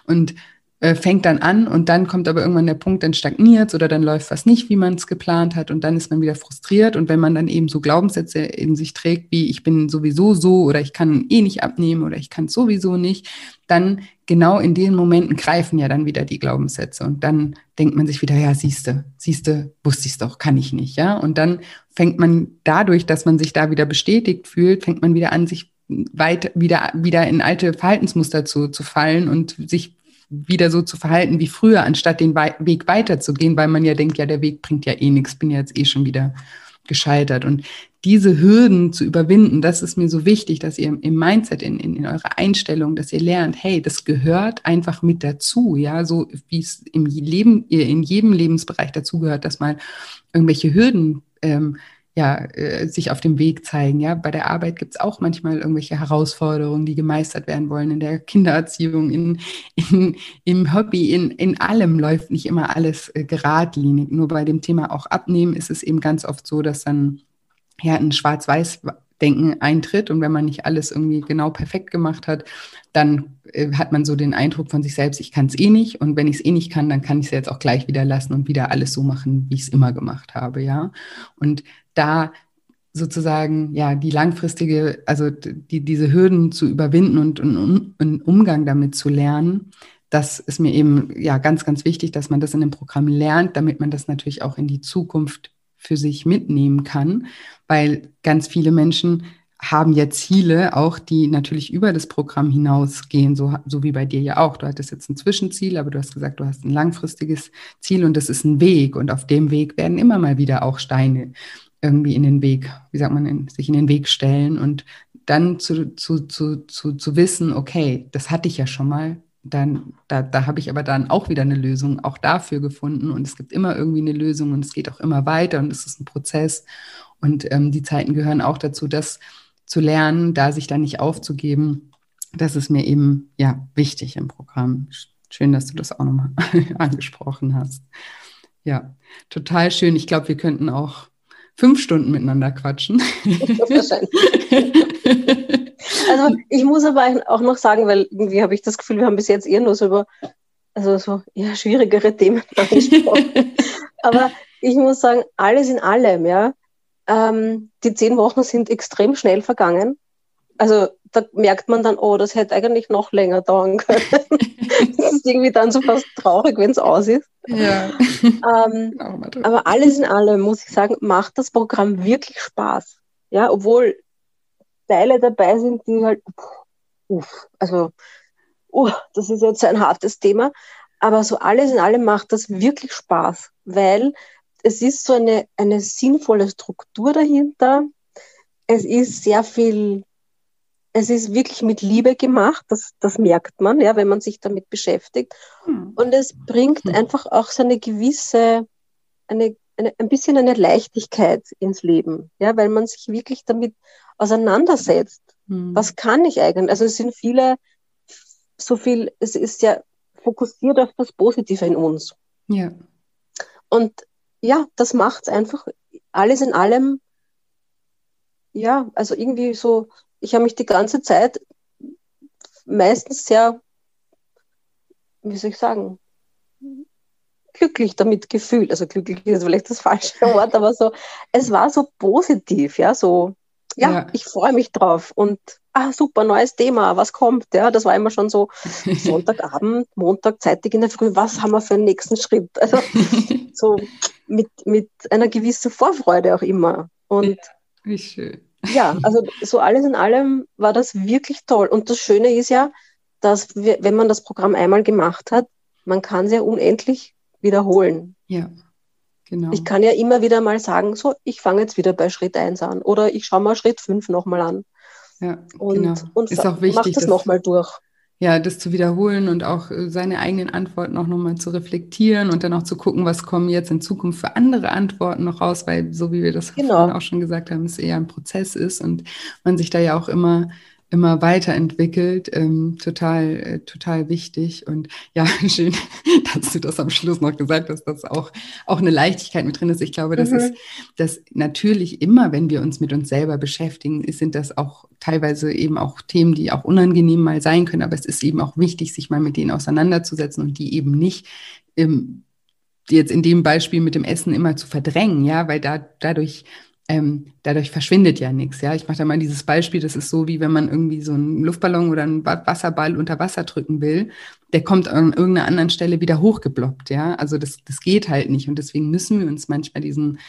und äh, fängt dann an und dann kommt aber irgendwann der Punkt, dann stagniert oder dann läuft was nicht, wie man es geplant hat und dann ist man wieder frustriert und wenn man dann eben so Glaubenssätze in sich trägt, wie ich bin sowieso so oder ich kann eh nicht abnehmen oder ich kann es sowieso nicht, dann genau in den Momenten greifen ja dann wieder die Glaubenssätze und dann denkt man sich wieder, ja, siehste, siehste, wusste ich es doch, kann ich nicht, ja. Und dann fängt man dadurch, dass man sich da wieder bestätigt fühlt, fängt man wieder an, sich weit, wieder, wieder in alte Verhaltensmuster zu, zu fallen und sich wieder so zu verhalten wie früher, anstatt den Weg weiterzugehen, weil man ja denkt, ja, der Weg bringt ja eh nichts, bin ja jetzt eh schon wieder gescheitert. Und diese Hürden zu überwinden, das ist mir so wichtig, dass ihr im Mindset, in, in, in eurer Einstellung, dass ihr lernt, hey, das gehört einfach mit dazu, ja, so wie es im Leben, in jedem Lebensbereich dazu gehört, dass mal irgendwelche Hürden ähm, ja, äh, sich auf dem Weg zeigen. Ja, bei der Arbeit gibt es auch manchmal irgendwelche Herausforderungen, die gemeistert werden wollen. In der Kindererziehung, in, in, im Hobby, in, in allem läuft nicht immer alles äh, geradlinig. Nur bei dem Thema auch Abnehmen ist es eben ganz oft so, dass dann ja ein Schwarz-Weiß Denken eintritt und wenn man nicht alles irgendwie genau perfekt gemacht hat, dann äh, hat man so den Eindruck von sich selbst, ich kann es eh nicht und wenn ich es eh nicht kann, dann kann ich es jetzt auch gleich wieder lassen und wieder alles so machen, wie ich es immer gemacht habe, ja. Und da sozusagen ja die langfristige, also die, diese Hürden zu überwinden und einen Umgang damit zu lernen, das ist mir eben ja ganz, ganz wichtig, dass man das in dem Programm lernt, damit man das natürlich auch in die Zukunft für sich mitnehmen kann, weil ganz viele Menschen haben ja Ziele, auch die natürlich über das Programm hinausgehen, so, so wie bei dir ja auch. Du hattest jetzt ein Zwischenziel, aber du hast gesagt, du hast ein langfristiges Ziel und das ist ein Weg. Und auf dem Weg werden immer mal wieder auch Steine irgendwie in den Weg, wie sagt man, in, sich in den Weg stellen und dann zu, zu, zu, zu, zu wissen, okay, das hatte ich ja schon mal, dann, da, da habe ich aber dann auch wieder eine Lösung auch dafür gefunden und es gibt immer irgendwie eine Lösung und es geht auch immer weiter und es ist ein Prozess und ähm, die Zeiten gehören auch dazu, das zu lernen, da sich dann nicht aufzugeben. Das ist mir eben ja wichtig im Programm. Schön, dass du das auch nochmal angesprochen hast. Ja, total schön. Ich glaube, wir könnten auch fünf Stunden miteinander quatschen. also ich muss aber auch noch sagen, weil irgendwie habe ich das Gefühl, wir haben bis jetzt eher nur so über also so ja, schwierigere Themen angesprochen. aber ich muss sagen, alles in allem, ja, ähm, die zehn Wochen sind extrem schnell vergangen. Also da merkt man dann, oh, das hätte eigentlich noch länger dauern können. das ist irgendwie dann so fast traurig, wenn es aus ist. Ja. Ähm, aber alles in allem muss ich sagen, macht das Programm wirklich Spaß. Ja, obwohl Teile dabei sind, die halt, uff, also, uh, das ist jetzt ein hartes Thema. Aber so alles in allem macht das wirklich Spaß, weil es ist so eine, eine sinnvolle Struktur dahinter. Es ist sehr viel es ist wirklich mit Liebe gemacht, das, das merkt man, ja, wenn man sich damit beschäftigt. Hm. Und es bringt hm. einfach auch so eine gewisse, eine, eine, ein bisschen eine Leichtigkeit ins Leben, ja, weil man sich wirklich damit auseinandersetzt. Hm. Was kann ich eigentlich? Also es sind viele, so viel, es ist ja fokussiert auf das Positive in uns. Ja. Und ja, das macht es einfach alles in allem, ja, also irgendwie so, ich habe mich die ganze Zeit meistens sehr, wie soll ich sagen, glücklich damit gefühlt. Also glücklich ist vielleicht das falsche Wort, aber so, es war so positiv, ja, so, ja, ja. ich freue mich drauf und ah, super, neues Thema, was kommt? Ja, das war immer schon so Sonntagabend, Montag, zeitig in der Früh, was haben wir für einen nächsten Schritt? Also so mit, mit einer gewissen Vorfreude auch immer. Und ja, wie schön. Ja, also so alles in allem war das wirklich toll. Und das Schöne ist ja, dass wir, wenn man das Programm einmal gemacht hat, man kann es ja unendlich wiederholen. Ja. Genau. Ich kann ja immer wieder mal sagen, so, ich fange jetzt wieder bei Schritt 1 an oder ich schaue mal Schritt 5 nochmal an. Ja, und, genau. und ist auch wichtig, mach das nochmal durch. Ja, das zu wiederholen und auch äh, seine eigenen Antworten auch nochmal zu reflektieren und dann auch zu gucken, was kommen jetzt in Zukunft für andere Antworten noch raus, weil so wie wir das genau. auch schon gesagt haben, es eher ein Prozess ist und man sich da ja auch immer immer weiterentwickelt. Ähm, total, äh, total wichtig. Und ja, schön, dass du das am Schluss noch gesagt hast, dass auch, auch eine Leichtigkeit mit drin ist. Ich glaube, das mhm. ist das natürlich immer, wenn wir uns mit uns selber beschäftigen, sind das auch teilweise eben auch Themen, die auch unangenehm mal sein können. Aber es ist eben auch wichtig, sich mal mit denen auseinanderzusetzen und die eben nicht im jetzt in dem Beispiel mit dem Essen immer zu verdrängen, ja, weil da dadurch ähm, dadurch verschwindet ja nichts. Ja, ich mache da mal dieses Beispiel. Das ist so, wie wenn man irgendwie so einen Luftballon oder einen Wasserball unter Wasser drücken will. Der kommt an irgendeiner anderen Stelle wieder hochgeblockt. Ja, also das, das geht halt nicht. Und deswegen müssen wir uns manchmal diesen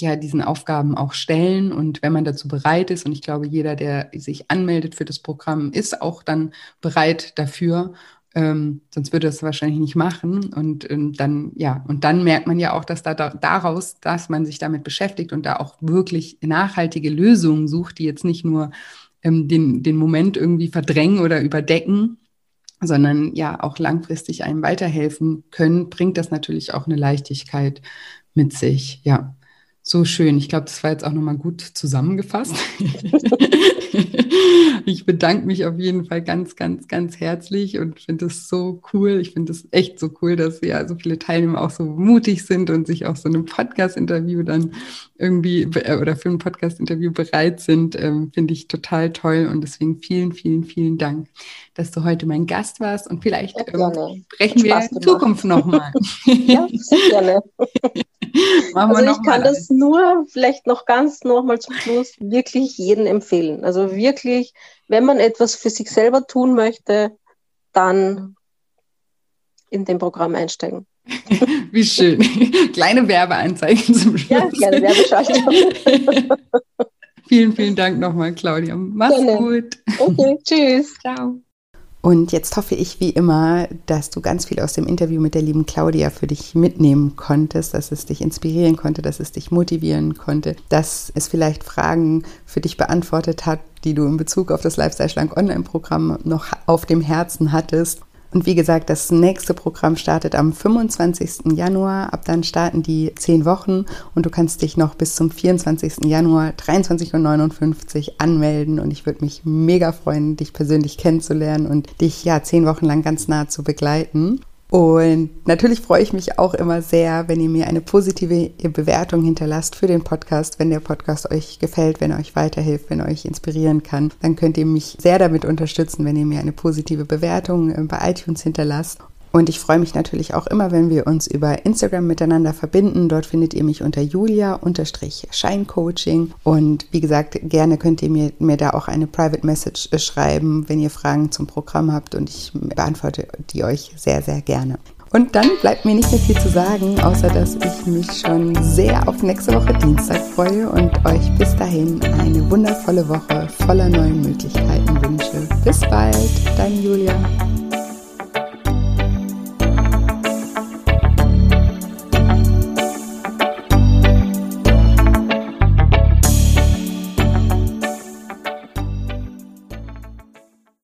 ja, diesen Aufgaben auch stellen. Und wenn man dazu bereit ist, und ich glaube, jeder, der sich anmeldet für das Programm, ist auch dann bereit dafür. Ähm, sonst würde es wahrscheinlich nicht machen. Und ähm, dann, ja, und dann merkt man ja auch, dass da, da, daraus, dass man sich damit beschäftigt und da auch wirklich nachhaltige Lösungen sucht, die jetzt nicht nur ähm, den, den Moment irgendwie verdrängen oder überdecken, sondern ja auch langfristig einem weiterhelfen können, bringt das natürlich auch eine Leichtigkeit mit sich. Ja. So schön. Ich glaube, das war jetzt auch nochmal gut zusammengefasst. ich bedanke mich auf jeden Fall ganz, ganz, ganz herzlich und finde es so cool. Ich finde es echt so cool, dass ja so viele Teilnehmer auch so mutig sind und sich auch so einem Podcast-Interview dann irgendwie äh, oder für ein Podcast-Interview bereit sind. Ähm, finde ich total toll und deswegen vielen, vielen, vielen Dank, dass du heute mein Gast warst und vielleicht ähm, sprechen wir in Zukunft nochmal. ja, sehr gerne. also ich kann das nur vielleicht noch ganz nochmal zum Schluss wirklich jedem empfehlen. Also wirklich, wenn man etwas für sich selber tun möchte, dann in dem Programm einsteigen. Wie schön. Kleine Werbeanzeigen zum Schluss. Ja, kleine Werbeschaltung. vielen, vielen Dank nochmal, Claudia. Mach's Gerne. gut. Okay, tschüss. Ciao. Und jetzt hoffe ich wie immer, dass du ganz viel aus dem Interview mit der lieben Claudia für dich mitnehmen konntest, dass es dich inspirieren konnte, dass es dich motivieren konnte, dass es vielleicht Fragen für dich beantwortet hat, die du in Bezug auf das Lifestyle Schlank Online-Programm noch auf dem Herzen hattest und wie gesagt, das nächste Programm startet am 25. Januar. Ab dann starten die zehn Wochen und du kannst dich noch bis zum 24. Januar 23.59 Uhr anmelden. Und ich würde mich mega freuen, dich persönlich kennenzulernen und dich ja zehn Wochen lang ganz nah zu begleiten. Und natürlich freue ich mich auch immer sehr, wenn ihr mir eine positive Bewertung hinterlasst für den Podcast. Wenn der Podcast euch gefällt, wenn er euch weiterhilft, wenn er euch inspirieren kann, dann könnt ihr mich sehr damit unterstützen, wenn ihr mir eine positive Bewertung äh, bei iTunes hinterlasst. Und ich freue mich natürlich auch immer, wenn wir uns über Instagram miteinander verbinden. Dort findet ihr mich unter julia-scheincoaching. Und wie gesagt, gerne könnt ihr mir, mir da auch eine Private Message schreiben, wenn ihr Fragen zum Programm habt. Und ich beantworte die euch sehr, sehr gerne. Und dann bleibt mir nicht mehr viel zu sagen, außer dass ich mich schon sehr auf nächste Woche Dienstag freue und euch bis dahin eine wundervolle Woche voller neuen Möglichkeiten wünsche. Bis bald, dein Julia.